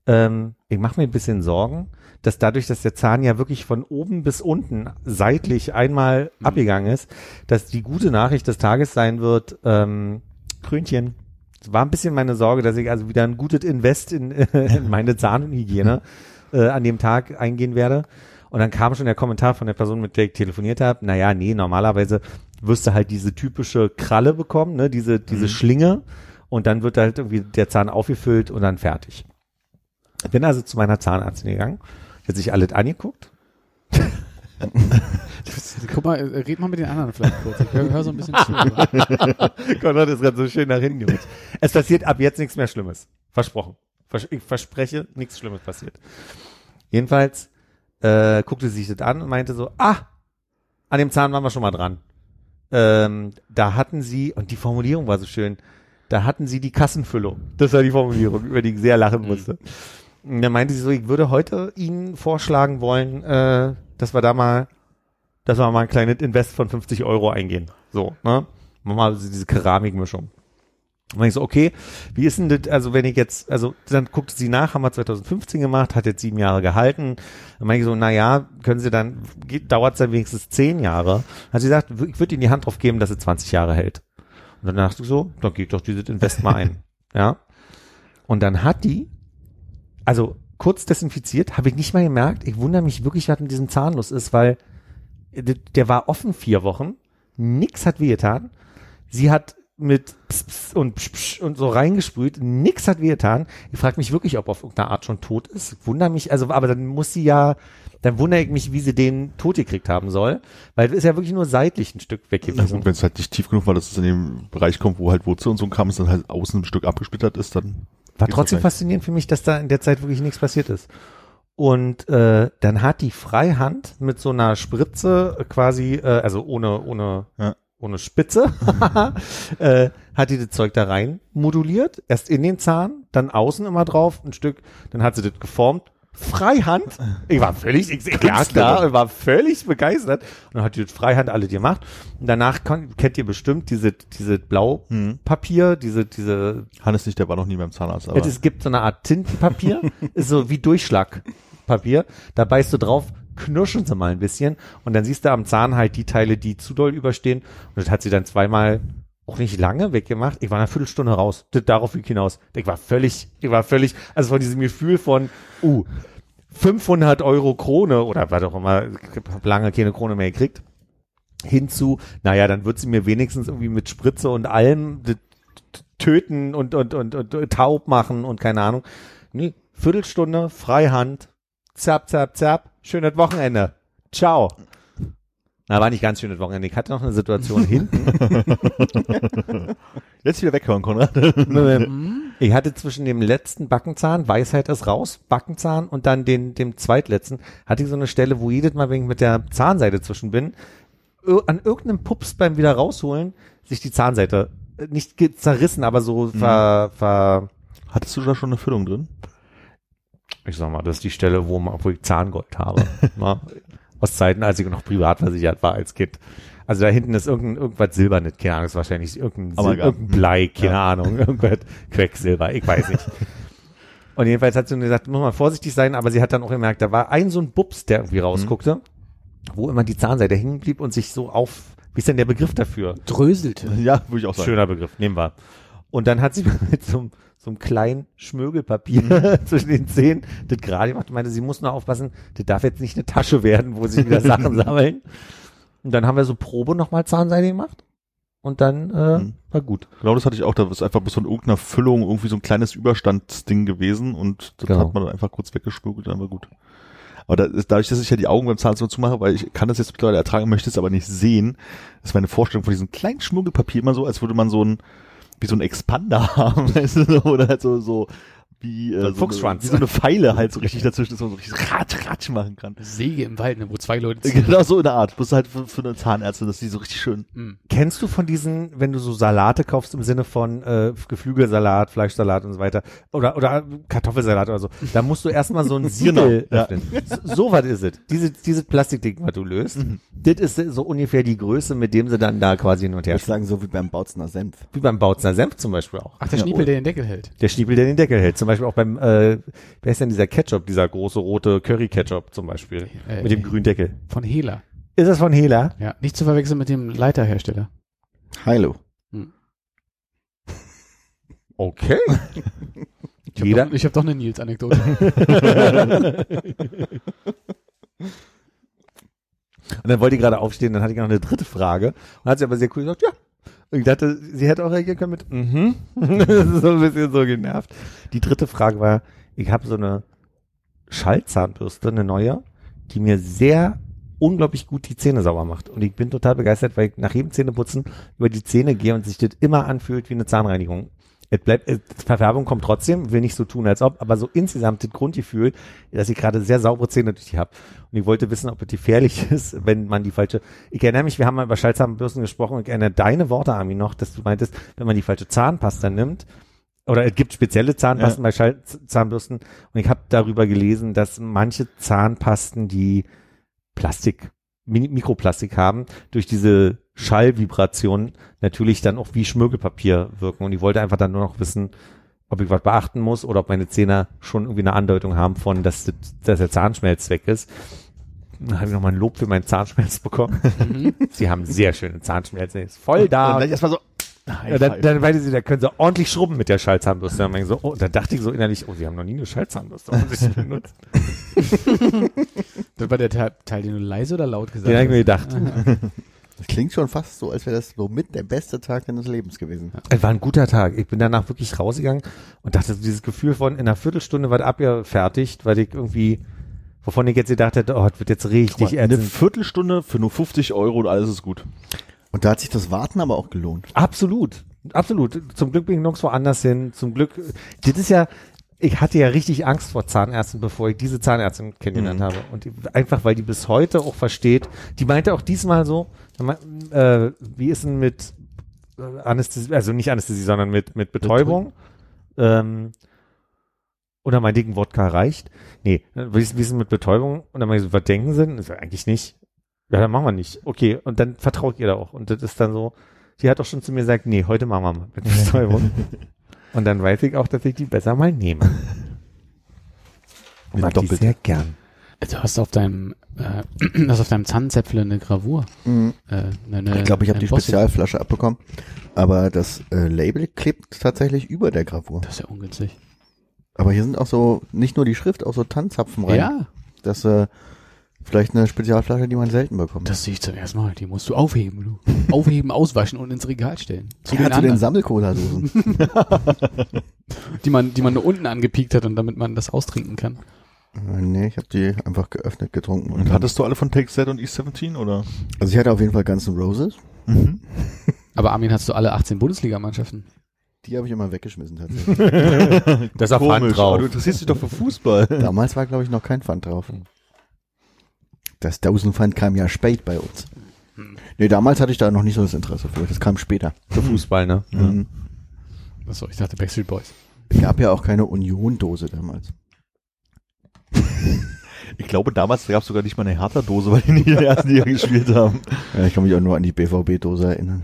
Ähm, ich mache mir ein bisschen Sorgen, dass dadurch, dass der Zahn ja wirklich von oben bis unten seitlich einmal abgegangen ist, dass die gute Nachricht des Tages sein wird, ähm, Krönchen. Es war ein bisschen meine Sorge, dass ich also wieder ein gutes Invest in, in meine Zahnhygiene äh, an dem Tag eingehen werde. Und dann kam schon der Kommentar von der Person, mit der ich telefoniert habe. Naja, nee, normalerweise wirst du halt diese typische Kralle bekommen, ne, diese, diese Schlinge. Und dann wird halt irgendwie der Zahn aufgefüllt und dann fertig. Ich bin also zu meiner Zahnärztin gegangen. Hat sich alles angeguckt. Guck mal, äh, red mal mit den anderen vielleicht kurz. Ich höre hör so ein bisschen zu. Konrad ist gerade so schön nach hinten gerutscht. Es passiert ab jetzt nichts mehr Schlimmes. Versprochen. Vers ich verspreche, nichts Schlimmes passiert. Jedenfalls äh, guckte sie sich das an und meinte so, ah, an dem Zahn waren wir schon mal dran. Ähm, da hatten sie, und die Formulierung war so schön, da hatten sie die Kassenfüllung. Das war die Formulierung, über die ich sehr lachen musste. Und dann meinte sie so, ich würde heute Ihnen vorschlagen wollen, äh, dass wir da mal, dass wir mal ein kleines Invest von 50 Euro eingehen. So, ne? Machen wir mal diese Keramikmischung. Und ich so, okay, wie ist denn das, also wenn ich jetzt, also dann guckte sie nach, haben wir 2015 gemacht, hat jetzt sieben Jahre gehalten. Dann meine ich so, na ja, können Sie dann, dauert es dann wenigstens zehn Jahre. Hat sie gesagt, ich würde Ihnen die Hand drauf geben, dass es 20 Jahre hält. Und dann dachte ich so, dann geht doch dieses Invest mal ein. Ja. Und dann hat die, also kurz desinfiziert, habe ich nicht mal gemerkt. Ich wundere mich wirklich, was mit diesem Zahn los ist, weil der, der war offen vier Wochen, nix hat wehgetan. Sie hat mit Pss, Pss und Psch, Psch und so reingesprüht, nix hat wehgetan. Ich frage mich wirklich, ob auf irgendeine Art schon tot ist. Wunder mich, also, aber dann muss sie ja, dann wundere ich mich, wie sie den tot gekriegt haben soll, weil es ist ja wirklich nur seitlich ein Stück weg gewesen. gut, wenn es halt nicht tief genug war, dass es in den Bereich kommt, wo halt Wurzel und so kam, es dann halt außen ein Stück abgesplittert ist, dann War trotzdem faszinierend für mich, dass da in der Zeit wirklich nichts passiert ist. Und äh, dann hat die Freihand mit so einer Spritze äh, quasi, äh, also ohne, ohne, Ja. ohne Spitze, äh, hat die das Zeug da rein moduliert, erst in den Zahn, dann außen immer drauf, ein Stück, dann hat sie das geformt. Freihand. Ich war völlig, ich, ich lag da und war völlig begeistert. Und dann hat die Freihand alle gemacht. Und danach kon, kennt ihr bestimmt diese, diese Blaupapier, diese, diese Hannes nicht, der war noch nie beim Zahnarzt, aber es, es gibt so eine Art Tintenpapier, ist so wie Durchschlagpapier. Da beißt du drauf, knirschen sie mal ein bisschen und dann siehst du am Zahn halt die Teile, die zu doll überstehen. Und das hat sie dann zweimal auch nicht lange weggemacht. Ich war eine Viertelstunde raus. Darauf ging hinaus. Ich war völlig, ich war völlig, also von diesem Gefühl von, uh, 500 Euro Krone oder was auch immer, ich hab lange keine Krone mehr gekriegt, hinzu, naja, dann wird sie mir wenigstens irgendwie mit Spritze und allem töten und, und, und, und taub machen und keine Ahnung. Nee, Viertelstunde, Freihand, zap, zap, zap, schönes Wochenende. Ciao. Na, war nicht ganz schönes Wochenende. Ich hatte noch eine Situation hinten. jetzt wieder weghören, Konrad. ich hatte zwischen dem letzten Backenzahn, Weisheit ist raus, Backenzahn und dann den, dem zweitletzten, hatte ich so eine Stelle, wo jedes Mal, wenn ich mit der Zahnseite zwischen bin, an irgendeinem Pups beim wieder rausholen, sich die Zahnseite äh, nicht zerrissen, aber so ver, ver, Hattest du da schon eine Füllung drin? ich sag mal, das ist die Stelle, wo, man, wo ich Zahngold habe. Na, aus Zeiten, als ich noch privat versichert war als Kind. Also da hinten ist irgendein, irgendwas Silbernes, keine Ahnung, ist wahrscheinlich irgendein, Sil irgendein Blei, keine Ahnung, irgendwas Quecksilber, ich weiß nicht. Und jedenfalls hat sie nur gesagt, muss man vorsichtig sein, aber sie hat dann auch gemerkt, da war ein so ein Bubs, der irgendwie rausguckte, wo immer die Zahnseite hängen blieb und sich so auf, wie ist denn der Begriff dafür? Dröselte. Ja, würde ich auch sagen. Schöner Begriff, nehmen wir. Und dann hat sie mit so, einem- so einem kleinen Schmögelpapier zwischen den Zähnen das gerade gemacht und meinte, sie muss nur aufpassen, das darf jetzt nicht eine Tasche werden, wo sich wieder Sachen sammeln. Und dann haben wir so Probe nochmal Zahnseide gemacht. Und dann äh, Mhm. war gut. Genau das hatte ich auch, da ist einfach bis von irgendeiner Füllung irgendwie so ein kleines Überstandsding gewesen und das Genau. hat man dann einfach kurz weggeschmuggelt, dann war gut. Aber da dadurch, dass ich ja die Augen beim Zahnarzt immer zumache, weil ich kann das jetzt mittlerweile ertragen, möchte es aber nicht sehen, ist meine Vorstellung von diesem kleinen Schmuggelpapier immer so, als würde man so ein, wie so ein Expander haben, weißt du, oder halt so, so, wie, äh, So ein so Fuchsschwanz. Eine, wie so eine Pfeile halt so richtig dazwischen, dass man so richtig ratsch, ratsch machen kann. Säge im Wald, ne, wo zwei Leute ziehen. Genau so in der Art. Bloß halt für, für eine Zahnärztin, dass die so richtig schön. Hm. Kennst du von diesen, wenn du so Salate kaufst im Sinne von äh, Geflügelsalat, Fleischsalat und so weiter oder oder Kartoffelsalat oder so, da musst du erstmal so ein Siegel Genau, ja. öffnen. So, so was ist es. Diese, dieses Plastikding, was du löst, Mhm. das ist so ungefähr die Größe, mit dem sie dann da quasi hin und her Ich sagen, so wie beim Bautzner Senf. Wie beim Bautzner Senf zum Beispiel auch. Ach, der Ja, Schniepel, oh. der den Deckel hält. Der Schniepel, der den Deckel hält. Zum Beispiel auch beim, äh, wer ist denn dieser Ketchup, dieser große rote Curry-Ketchup zum Beispiel, Äh, mit dem grünen Deckel. Von Hela. Ist das von Hela? Ja, nicht zu verwechseln mit dem Leiterhersteller. Heilo. Okay. Ich habe doch, ich hab doch eine Nils-Anekdote. Und dann wollte ich gerade aufstehen, dann hatte ich noch eine dritte Frage. Und hat sie aber sehr cool gesagt, ja. Und ich dachte, sie hätte auch reagieren können mit, mhm. das ist so ein bisschen so genervt. Die dritte Frage war, ich habe so eine Schallzahnbürste, eine neue, die mir sehr unglaublich gut die Zähne sauber macht. Und ich bin total begeistert, weil ich nach jedem Zähneputzen über die Zähne gehe und sich das immer anfühlt wie eine Zahnreinigung. Es bleibt, Verfärbung kommt trotzdem, will nicht so tun, als ob, aber so insgesamt das Grundgefühl, dass ich gerade sehr saubere Zähne durch die habe. Und ich wollte wissen, ob es gefährlich ist, wenn man die falsche, ich erinnere mich, wir haben mal über Schallzahnbürsten gesprochen, und ich erinnere deine Worte, Armin, noch, dass du meintest, wenn man die falsche Zahnpasta nimmt, oder es gibt spezielle Zahnpasten bei Schallzahnbürsten, und ich habe darüber gelesen, dass manche Zahnpasten, die Plastik, Mikroplastik haben, durch diese Schallvibration natürlich dann auch wie Schmirgelpapier wirken. Und ich wollte einfach dann nur noch wissen, ob ich was beachten muss oder ob meine Zähne schon irgendwie eine Andeutung haben von, dass, das- dass der Zahnschmelz weg ist. Dann habe ich nochmal ein Lob für meinen Zahnschmelz bekommen. Sie haben sehr schöne Zahnschmelze. Ist voll Und da. gleich erstmal so, Ja, dann, dann meinte sie, da können sie ordentlich schrubben mit der Schallzahnbürste. Dann, so, oh, dann dachte ich so innerlich, oh, sie haben noch nie eine Schallzahnbürste benutzt. Das war der Teil, den du leise oder laut gesagt Den habe ich mir hast. gedacht. Das klingt schon fast so, als wäre das so mit der beste Tag deines Lebens gewesen. Es war ein guter Tag. Ich bin danach wirklich rausgegangen und dachte, dieses Gefühl von in einer Viertelstunde war das abgefertigt, weil ich irgendwie, wovon ich jetzt gedacht hätte, oh, das wird jetzt richtig eine ätzend. Viertelstunde für nur 50 Euro und alles ist gut. Und da hat sich das Warten aber auch gelohnt. Absolut. Absolut. Zum Glück bin ich nirgends woanders hin. Zum Glück, das ist ja, ich hatte ja richtig Angst vor Zahnärzten, bevor ich diese Zahnärztin kennengelernt habe. Und die, einfach, weil die bis heute auch versteht. Die meinte auch diesmal so, äh, wie ist denn mit äh, Anästhesie, also nicht Anästhesie, sondern mit, mit Betäubung? Ähm, oder mein dicken Wodka reicht? Nee, wie ist, wie ist denn mit Betäubung? Und dann meinte ich so, was denken Sie? denn? So, eigentlich nicht. Ja, dann machen wir nicht. Okay, und dann vertraut ihr da auch. Und das ist dann so, die hat auch schon zu mir gesagt, nee, heute machen wir mal mit Betäubung. und dann weiß ich auch, dass ich die besser mal nehme. Mit Mag die doppelt. sehr gern. Du hast auf deinem, äh, hast auf deinem Zahnzäpfle eine Gravur. Mhm. Äh, eine, Ich glaube, ich habe die Bosse. Spezialflasche abbekommen. Aber das äh, Label klebt tatsächlich über der Gravur. Das ist ja ungünstig. Aber hier sind auch so, nicht nur die Schrift, auch so Tannzapfen rein. Ja, Das äh, vielleicht eine Spezialflasche, die man selten bekommt. das sehe ich zum ersten Mal. Die musst du aufheben, du. Aufheben, auswaschen und ins Regal stellen. Zu ja, den zu den Sammelcola-Dosen. die man, die man nur unten angepiekt hat und damit man das austrinken kann. Äh, nee, ich habe die einfach geöffnet, getrunken. Und dann- hattest du alle von Take That und E17 oder? also ich hatte auf jeden Fall Guns N' Roses. Mhm. Aber Armin, hast du alle 18 Bundesligamannschaften? Die habe ich immer weggeschmissen tatsächlich. Das ist auf Hand aber drauf. du interessierst dich doch für Fußball. Damals war, glaube ich, noch kein Pfand drauf. Das Dosenpfand kam ja spät bei uns. Nee, damals hatte ich da noch nicht so das Interesse für. Das kam später. Für Fußball, ne? Mhm. Achso, ich dachte Backstreet Boys. Es gab ja auch keine Union-Dose damals. Ich glaube, damals gab es sogar nicht mal eine Hertha-Dose, weil die nicht in der ersten Liga gespielt haben. Ja, ich kann mich auch nur an die BVB-Dose erinnern.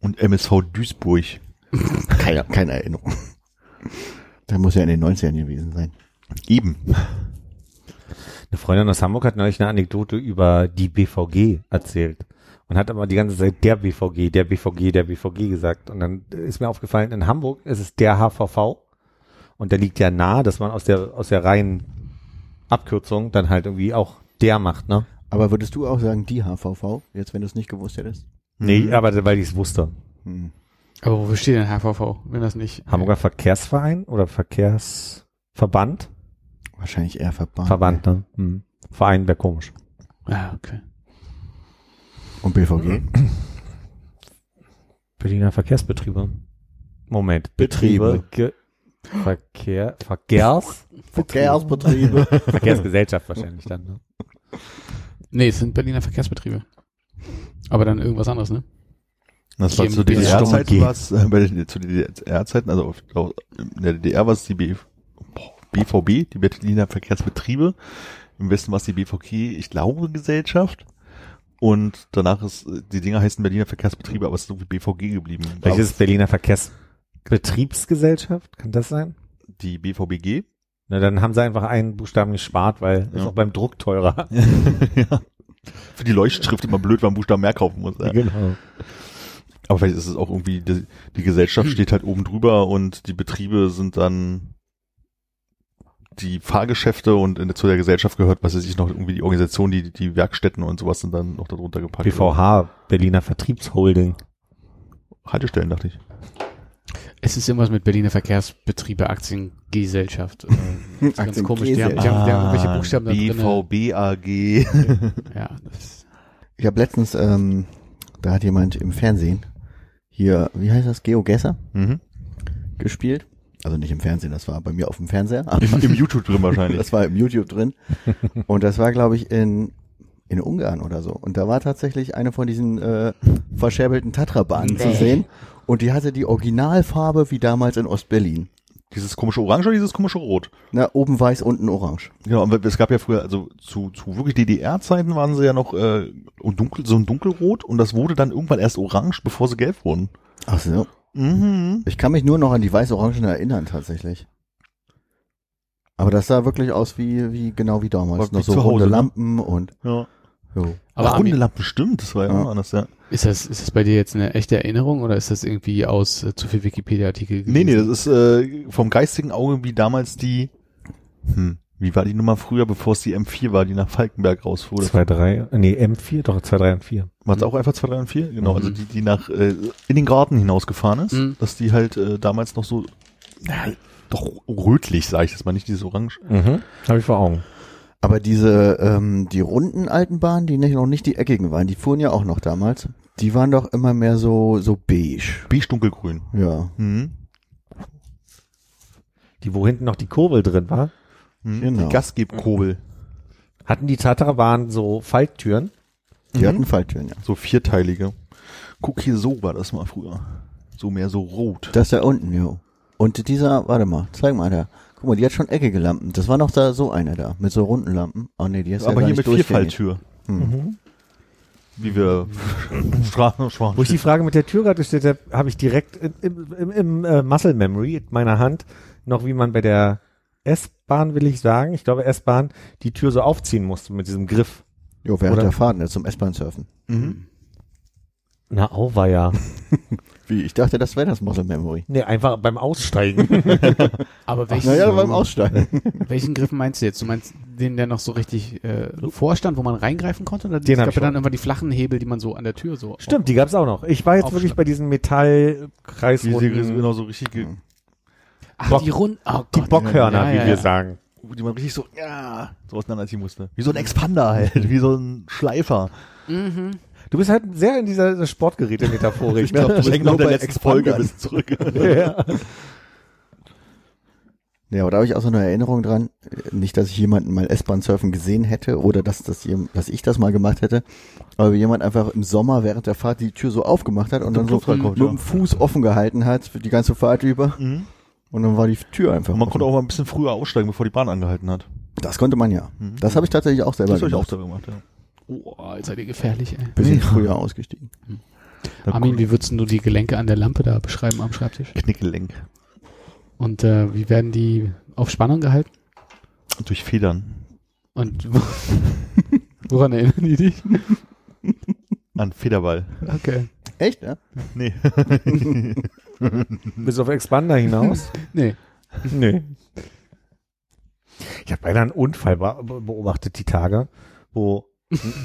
Und MSV Duisburg. Keine, keine Erinnerung. Da muss ja in den 90ern gewesen sein. Eben. Eine Freundin aus Hamburg hat neulich eine Anekdote über die BVG erzählt und hat aber die ganze Zeit der BVG, der BVG, der BVG gesagt. Und dann ist mir aufgefallen, in Hamburg ist es der HVV und der liegt ja nahe, dass man aus der, aus der reinen Abkürzung dann halt irgendwie auch der macht, ne? Aber würdest du auch sagen, die HVV, jetzt wenn du es nicht gewusst hättest? Nee, aber weil ich es wusste. Hm. Aber wofür steht denn HVV, wenn das nicht? Hamburger Verkehrsverein oder Verkehrsverband? Wahrscheinlich eher Verband. Verband, ne? Hm. Verein wäre komisch. Ah, okay. Und BVG? Berliner Verkehrsbetriebe. Moment. Betriebe. Ge Verkehr, Verkehrs, Verkehrsbetriebe. Verkehrsgesellschaft wahrscheinlich dann, ne? Nee, es sind Berliner Verkehrsbetriebe. Aber dann irgendwas anderes, ne? Das war zu. DDR-Zeiten, was äh, bei den, zu DDR-Zeiten, also auf, auf, in der DDR war es die B, boah, BVB, die Berliner Verkehrsbetriebe. Im Westen war es die BVG, ich glaube, Gesellschaft. Und danach ist, die Dinger heißen Berliner Verkehrsbetriebe, aber es ist irgendwie BVG geblieben. Vielleicht ist es Berliner Verkehrsbetriebsgesellschaft, kann das sein? die BVBG. Na, dann haben sie einfach einen Buchstaben gespart, weil ist Ja. auch beim Druck teurer. ja. Für die Leuchtschrift immer blöd, weil man Buchstaben mehr kaufen muss. Ja. Genau. Aber vielleicht ist es auch irgendwie, die, die Gesellschaft steht halt oben drüber und die Betriebe sind dann die Fahrgeschäfte und in, zu der Gesellschaft gehört, was weiß ich noch, irgendwie die Organisation, die, die Werkstätten und sowas sind dann noch darunter gepackt. BVH, Berliner Vertriebsholding. Haltestellen, dachte ich. Es ist irgendwas mit Berliner Verkehrsbetriebe Aktiengesellschaft. Das ist ganz komisch. Die haben, die haben, die haben irgendwelche Buchstaben da drin. BVBAG. Ja, das, Ich habe letztens, ähm, da hat jemand im Fernsehen hier, wie heißt das, GeoGesser mhm. gespielt. Also nicht im Fernsehen, das war bei mir auf dem Fernseher. Im, Im YouTube drin wahrscheinlich. das war im YouTube drin. Und das war, glaube ich, in, in Ungarn oder so. Und da war tatsächlich eine von diesen äh, verscherbelten Tatra-Bahnen zu sehen. Und die hatte die Originalfarbe wie damals in Ostberlin. dieses komische Orange oder dieses komische Rot? Na, oben weiß, unten orange. Genau, aber es gab ja früher, also zu, zu wirklich DDR-Zeiten waren sie ja noch äh, und dunkel, so ein dunkelrot und das wurde dann irgendwann erst orange, bevor sie gelb wurden. Ach so. Mhm. Ich kann mich nur noch an die weiß-orangen erinnern, tatsächlich. Aber das sah wirklich aus wie, wie genau wie damals. War wie noch so zu Hause, runde ne? Lampen und Ja. Jo. Aber Ach, runde Lampen, stimmt, das war ja, Ja. auch anders, ja. ist das, ist das bei dir jetzt eine echte Erinnerung oder ist das irgendwie aus äh, zu viel Wikipedia-Artikel? Nee, nee, das ist äh, vom geistigen Auge wie damals die, hm, wie war die Nummer früher, bevor es die M4 war, die nach Falkenberg rausfuhr? Das 2, 3, nee, M4, doch, 2, 3 und 4. War es auch einfach 2, 3 und 4? Genau, Mhm. also die, die nach äh, in den Garten hinausgefahren ist, Mhm. dass die halt äh, damals noch so, na, doch rötlich, sage ich jetzt mal, nicht dieses Orange. Mhm. Habe ich vor Augen. Aber diese, ähm, die runden alten Bahnen, die nicht, noch nicht die eckigen waren, die fuhren ja auch noch damals. Die waren doch immer mehr so, so beige. Beige dunkelgrün. Ja. Mhm. Die, wo hinten noch die Kurbel drin war. Mhm. Genau. Die Gasgebkurbel. Hatten die Tatrabahn so Falttüren? Die Mhm. hatten Falltüren, ja. So vierteilige. Guck hier, so war das mal früher. So mehr so rot. Das da unten, jo. Und dieser, warte mal, zeig mal da. Guck mal, die hat schon eckige Lampen. Das war noch da so eine da, mit so runden Lampen. Oh nee, die ist ja Aber hier nicht mit. Vierfalltür. Hm. Wie wir Straßen Wo ich die Frage mit der Tür gerade gestellt habe, habe ich direkt im, im, im, im äh, Muscle Memory in meiner Hand noch, wie man bei der S-Bahn, will ich sagen, ich glaube S-Bahn, die Tür so aufziehen musste mit diesem Griff. Jo, während Oder- der Fahrt, ne, zum S-Bahn surfen. Mhm. Na, auweia. Wie, ich dachte, das wäre das Muscle Memory. nee, einfach beim Aussteigen. Aber welchen, Naja, beim Aussteigen. welchen Griff meinst du jetzt? Du meinst den, der noch so richtig äh, vorstand, wo man reingreifen konnte? Oder Den es gab ich ja dann irgendwann die flachen Hebel, die man so an der Tür so. Stimmt, die gab's auch noch. Ich war jetzt wirklich bei diesen Metallkreisrunden, genau so richtig, ge- Ach, Bock- die Rund. Oh die. Bockhörner, Ja, wie ja, wir ja. sagen. die man richtig so, ja, so auseinanderziehen musste. Wie so ein Expander halt, wie so ein Schleifer. Mhm. Du bist halt sehr in dieser Sportgeräte-Metaphorik. Ich glaub, du bist nur der letzten Folge Expandern. bis zurück. ja. Ja, aber da habe ich auch so eine Erinnerung dran. Nicht, dass ich jemanden mal S-Bahn surfen gesehen hätte oder dass, das, dass ich das mal gemacht hätte. Aber wie jemand einfach im Sommer während der Fahrt die Tür so aufgemacht hat und dann so reinkommt, mit ja. dem Fuß offen gehalten hat für die ganze Fahrt über. Mhm. Und dann war die Tür einfach Und man offen. konnte auch mal ein bisschen früher aussteigen, bevor die Bahn angehalten hat. Das konnte man ja. Mhm. Das habe ich tatsächlich auch selber Das habe ich auch gemacht. selber gemacht, ja. Oh, jetzt seid ihr gefährlich, ey. Bisschen früher ausgestiegen. Dann Armin, wie würdest du die Gelenke an der Lampe da beschreiben am Schreibtisch? Knickelenk. Und äh, wie werden die auf Spannung gehalten? Durch Federn. Und woran erinnern die dich? An Federball. Okay. Echt, ja? Nee. Bis auf Expander hinaus? Nee. nee. Ich habe beinahe einen Unfall be- beobachtet die Tage, wo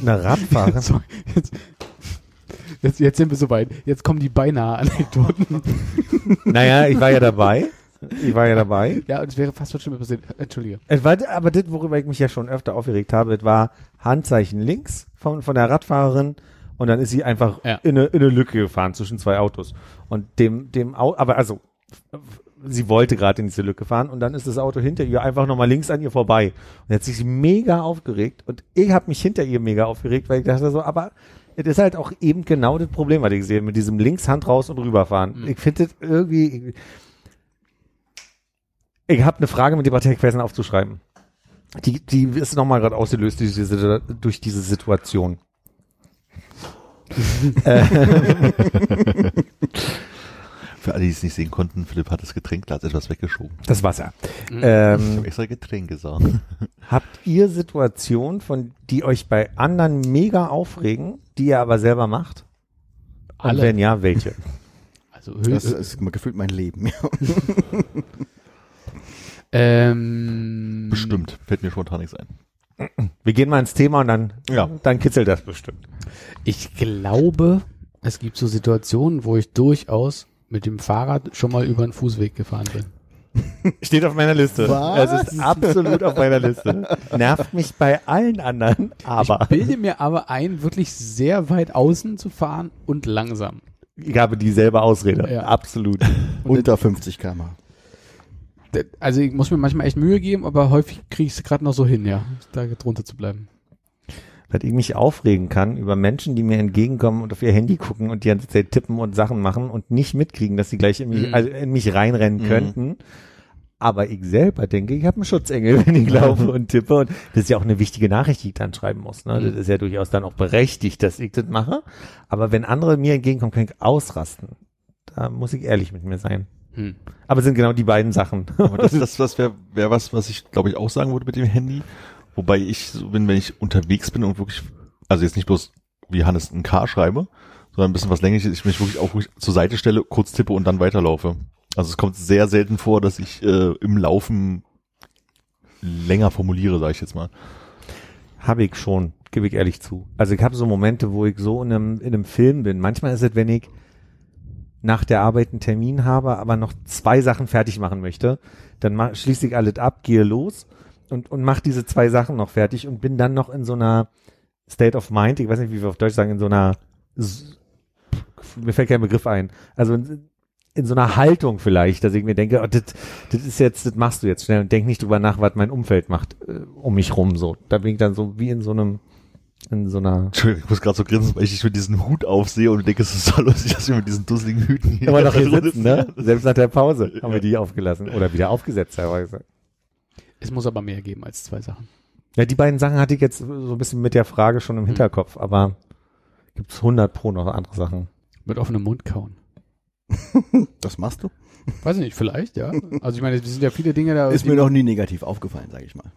eine Radfahrerin So, jetzt, jetzt, jetzt sind wir soweit. Jetzt kommen die beinahe Anekdoten. Naja, ich war ja dabei. Ich war ja dabei. Ja, und es wäre fast Schlimmes passiert. Entschuldige. War, aber das, worüber ich mich ja schon öfter aufgeregt habe, war Handzeichen links von, von der Radfahrerin und dann ist sie einfach Ja. in, eine, in eine Lücke gefahren zwischen zwei Autos. Und dem, dem Au aber also, sie wollte gerade in diese Lücke fahren und dann ist das Auto hinter ihr einfach nochmal links an ihr vorbei. Und jetzt ist sie mega aufgeregt und ich habe mich hinter ihr mega aufgeregt, weil ich dachte so, aber es ist halt auch eben genau das Problem, was ich sehe, mit diesem Linkshand raus und rüberfahren. Mhm. Ich finde das irgendwie, ich habe eine Frage mit dem Parteiquesten aufzuschreiben. Die, die ist nochmal gerade ausgelöst durch diese, durch diese Situation. Für alle, die es nicht sehen konnten, Philipp hat das Getränkglas etwas weggeschoben. das Wasser. Mhm. Ich Ähm, habe extra Getränk gesagt. habt ihr Situationen, von die euch bei anderen mega aufregen, die ihr aber selber macht? Und Alle. wenn ja, welche? Also Das ist gefühlt mein Leben. Ja. Ähm, Bestimmt. Fällt mir spontan nichts ein. Wir gehen mal ins Thema und dann, Ja. dann kitzelt das bestimmt. Ich glaube, es gibt so Situationen, wo ich durchaus mit dem Fahrrad schon mal über einen Fußweg gefahren bin. Steht auf meiner Liste. Was? Es ist absolut auf meiner Liste. Nervt mich bei allen anderen, aber Ich bilde mir aber ein, wirklich sehr weit außen zu fahren und langsam. ich habe dieselbe Ausrede. Ja. Absolut. Unter 50 km. Also ich muss mir manchmal echt Mühe geben, aber häufig kriege ich es gerade noch so hin, ja, da drunter zu bleiben. dass ich mich aufregen kann über Menschen, die mir entgegenkommen und auf ihr Handy gucken und die ganze Zeit tippen und Sachen machen und nicht mitkriegen, dass sie gleich in mich, Mhm. also in mich reinrennen Mhm. könnten. Aber ich selber denke, ich habe einen Schutzengel, wenn ich laufe und tippe. Und das ist ja auch eine wichtige Nachricht, die ich dann schreiben muss. Ne? Das Mhm. ist ja durchaus dann auch berechtigt, dass ich das mache. Aber wenn andere mir entgegenkommen, kann ich ausrasten. Da muss ich ehrlich mit mir sein. Hm. Aber es sind genau die beiden Sachen. Aber das, das, das wäre wär was, was ich, glaube ich, auch sagen würde mit dem Handy. Wobei ich so bin, wenn ich unterwegs bin und wirklich Also jetzt nicht bloß wie Hannes ein K schreibe, sondern ein bisschen was längliches, ich mich wirklich auch ruhig zur Seite stelle, kurz tippe und dann weiterlaufe. Also es kommt sehr selten vor, dass ich äh, im Laufen länger formuliere, sage ich jetzt mal. Habe ich schon, gebe ich ehrlich zu. Also ich habe so Momente, wo ich so in einem, in einem Film bin. Manchmal ist es, wenn ich nach der Arbeit einen Termin habe, aber noch zwei Sachen fertig machen möchte, dann mach, schließe ich alles ab, gehe los und, und mache diese zwei Sachen noch fertig und bin dann noch in so einer State of Mind, ich weiß nicht, wie wir auf Deutsch sagen, in so einer, mir fällt kein Begriff ein, also in, in so einer Haltung vielleicht, dass ich mir denke, oh, das, ist jetzt, das machst du jetzt schnell und denk nicht drüber nach, was mein Umfeld macht äh, um mich rum so. Da bin ich dann so wie in so einem in so einer. Entschuldigung, ich muss gerade so grinsen, weil ich dich mit diesem Hut aufsehe und denke, es ist so lustig, dass wir mit diesen dusseligen Hüten hier. Aber noch hier sitzen, ne? Selbst nach der Pause haben wir die aufgelassen oder wieder aufgesetzt teilweise. Es muss aber mehr geben als zwei Sachen. Ja, die beiden Sachen hatte ich jetzt so ein bisschen mit der Frage schon im Hinterkopf, aber gibt's 100 pro noch andere Sachen. Mit offenem Mund kauen. Das machst du? Weiß ich nicht, vielleicht, ja. Also ich meine, es sind ja viele Dinge da. Ist mir noch nie negativ aufgefallen, sage ich mal.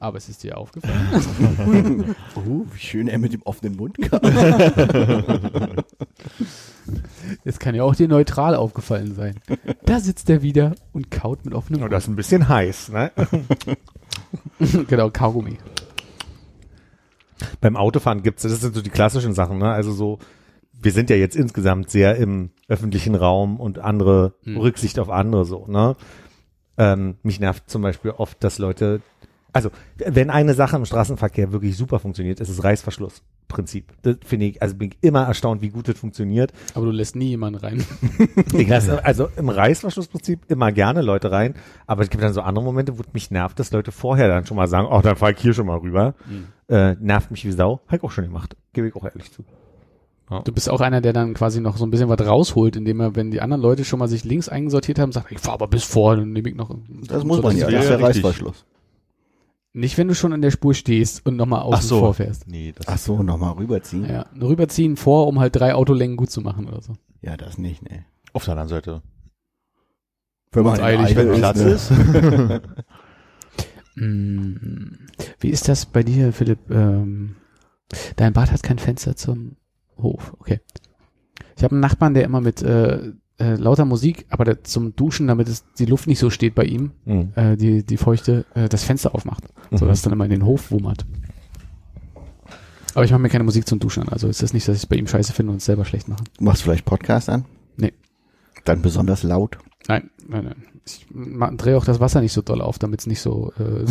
Aber es ist dir aufgefallen. Uh, wie schön er mit dem offenen Mund kam. Es kann ja auch dir neutral aufgefallen sein. Da sitzt er wieder und kaut mit offenem Und Mund. das ist ein bisschen heiß, ne? genau, Kaugummi. Beim Autofahren gibt's, das sind so die klassischen Sachen, ne? Also so, wir sind ja jetzt insgesamt sehr im öffentlichen Raum und andere, Hm. Rücksicht auf andere so, ne? Ähm, mich nervt zum Beispiel oft, dass Leute, also wenn eine Sache im Straßenverkehr wirklich super funktioniert, ist es Reißverschlussprinzip. Das finde ich, also bin ich immer erstaunt, wie gut das funktioniert. Aber du lässt nie jemanden rein. Ich lasse also im Reißverschlussprinzip immer gerne Leute rein, aber es gibt dann so andere Momente, wo es mich nervt, dass Leute vorher dann schon mal sagen, oh, dann fahr ich hier schon mal rüber. Äh, nervt mich wie Sau. Hab ich auch schon gemacht. Gebe ich auch ehrlich zu. Du bist auch einer, der dann quasi noch so ein bisschen was rausholt, indem er, wenn die anderen Leute schon mal sich links eingesortiert haben, sagt, ich fahr aber bis vor, dann nehme ich noch. Das muss so, man ja, das ist ja der richtig. Reißverschluss. Nicht, wenn du schon an der Spur stehst und nochmal außen so. vorfährst. Nee, das Ach so, nochmal rüberziehen? Ja, rüberziehen vor, um halt drei Autolängen gut zu machen oder so. Ja, das nicht, ne. auf der anderen Seite. Wenn Wenn's eilig wird. Platz ne? ist. Mm, Wie ist das bei dir, Philipp? Ähm, dein Bad hat kein Fenster zum Hof. Okay. Ich habe einen Nachbarn, der immer mit äh, äh, lauter Musik, aber der zum Duschen, damit es die Luft nicht so steht bei ihm, Mhm. äh, die, die Feuchte, äh, das Fenster aufmacht, so dass es dann immer in den Hof wummert. Aber ich mache mir keine Musik zum Duschen an, also ist das nicht, dass ich es bei ihm scheiße finde und es selber schlecht mache. Du machst vielleicht Podcast an? Nee. Dann besonders laut. Nein, nein, nein. Ich drehe auch das Wasser nicht so doll auf, damit es nicht so äh,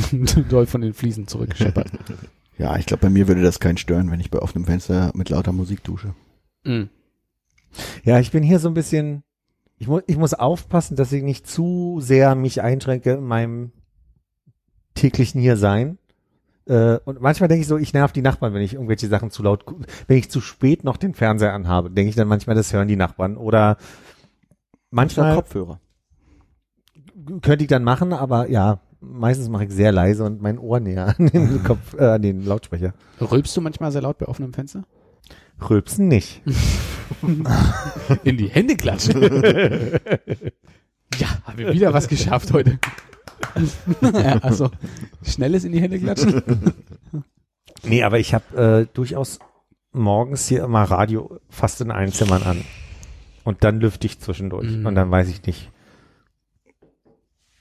doll von den Fliesen zurückscheppert. Ja, ich glaube, bei mir würde das keinen stören, wenn ich bei offenem Fenster mit lauter Musik dusche. mm. Ja, ich bin hier so ein bisschen, ich, mu ich muss aufpassen, dass ich nicht zu sehr mich einschränke in meinem täglichen Hiersein. Äh, und manchmal denke ich so, ich nerv die Nachbarn, wenn ich irgendwelche Sachen zu laut, wenn ich zu spät noch den Fernseher anhabe, denke ich dann manchmal, das hören die Nachbarn. Oder manchmal Kopfhörer. könnte ich dann machen, aber ja, meistens mache ich sehr leise und mein Ohr näher an den Kopf, äh, an den Lautsprecher. Rülpst du manchmal sehr laut bei offenem Fenster? Rülpsen nicht. In die Hände klatschen. ja, haben wir wieder was geschafft heute. ja, also, schnelles in die Hände klatschen. Nee, aber ich habe äh, durchaus morgens hier immer Radio fast in allen Zimmern an. Und dann lüfte ich zwischendurch. Mhm. Und dann weiß ich nicht.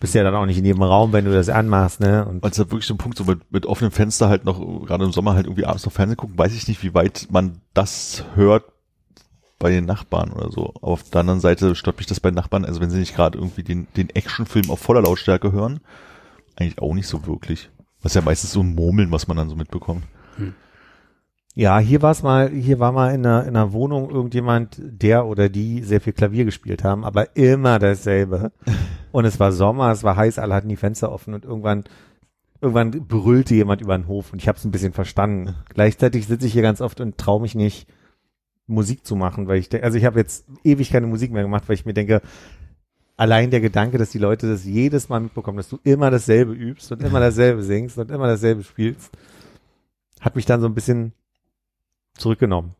Bist ja dann auch nicht in jedem Raum, wenn du das anmachst, ne? Und es ist wirklich so ein Punkt, so mit, mit offenem Fenster halt noch, gerade im Sommer halt irgendwie abends noch Fernsehen gucken, weiß ich nicht, wie weit man das hört bei den Nachbarn oder so. Auf der anderen Seite stört mich das bei Nachbarn, also wenn sie nicht gerade irgendwie den, den Actionfilm auf voller Lautstärke hören, eigentlich auch nicht so wirklich. Was ja meistens so ein Murmeln, was man dann so mitbekommt. ja, hier war es mal, hier war mal in einer, in einer Wohnung irgendjemand, der oder die sehr viel Klavier gespielt haben, aber immer dasselbe. Und es war Sommer, es war heiß, alle hatten die Fenster offen und irgendwann irgendwann brüllte jemand über den Hof und ich habe es ein bisschen verstanden. Gleichzeitig sitze ich hier ganz oft und traue mich nicht, Musik zu machen, weil ich denke, also ich habe jetzt ewig keine Musik mehr gemacht, weil ich mir denke, allein der Gedanke, dass die Leute das jedes Mal mitbekommen, dass du immer dasselbe übst und immer dasselbe singst und immer dasselbe spielst, hat mich dann so ein bisschen zurückgenommen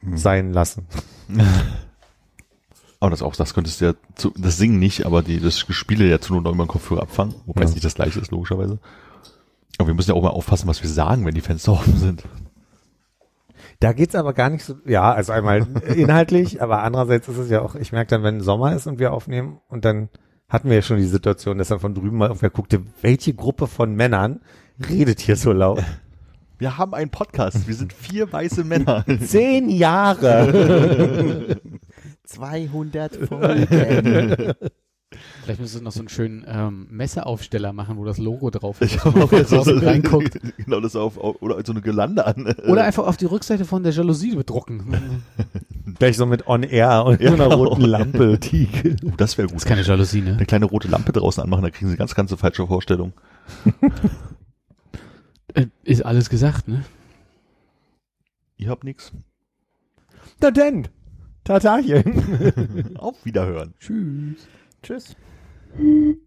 Hm. sein lassen. Aber das auch, das könntest du ja, zu, das Singen nicht, aber die, das Gespiele ja zu nur noch über den Kopfhörer abfangen, wobei es Ja. nicht das gleiche ist, logischerweise. Aber wir müssen ja auch mal aufpassen, was wir sagen, wenn die Fenster offen sind. Da geht's aber gar nicht so, ja, also einmal inhaltlich, aber andererseits ist es ja auch, ich merke dann, wenn Sommer ist und wir aufnehmen und dann hatten wir ja schon die Situation, dass dann von drüben mal irgendwer guckte, welche Gruppe von Männern redet hier so laut? Wir haben einen Podcast. Wir sind vier weiße Männer. Zehn Jahre! 200 Folgen. Vielleicht müsstest du noch so einen schönen ähm, Messeaufsteller machen, wo das Logo drauf ist. Ich hoffe, draußen so- reinguckt. Genau, das auf, auf oder so eine Gelande an. Oder einfach auf die Rückseite von der Jalousie bedrucken. Gleich so mit On Air und Ja, so einer genau. roten Lampe. Die, Oh, das wäre Das gut. ist keine Jalousie, ne? Eine kleine rote Lampe draußen anmachen, da kriegen sie ganz, ganz falsche Vorstellung. Äh, Ist alles gesagt, ne? Ihr habt nichts. Na denn, Tatarchen. Auf Wiederhören. Tschüss. Tschüss. Mm-hmm.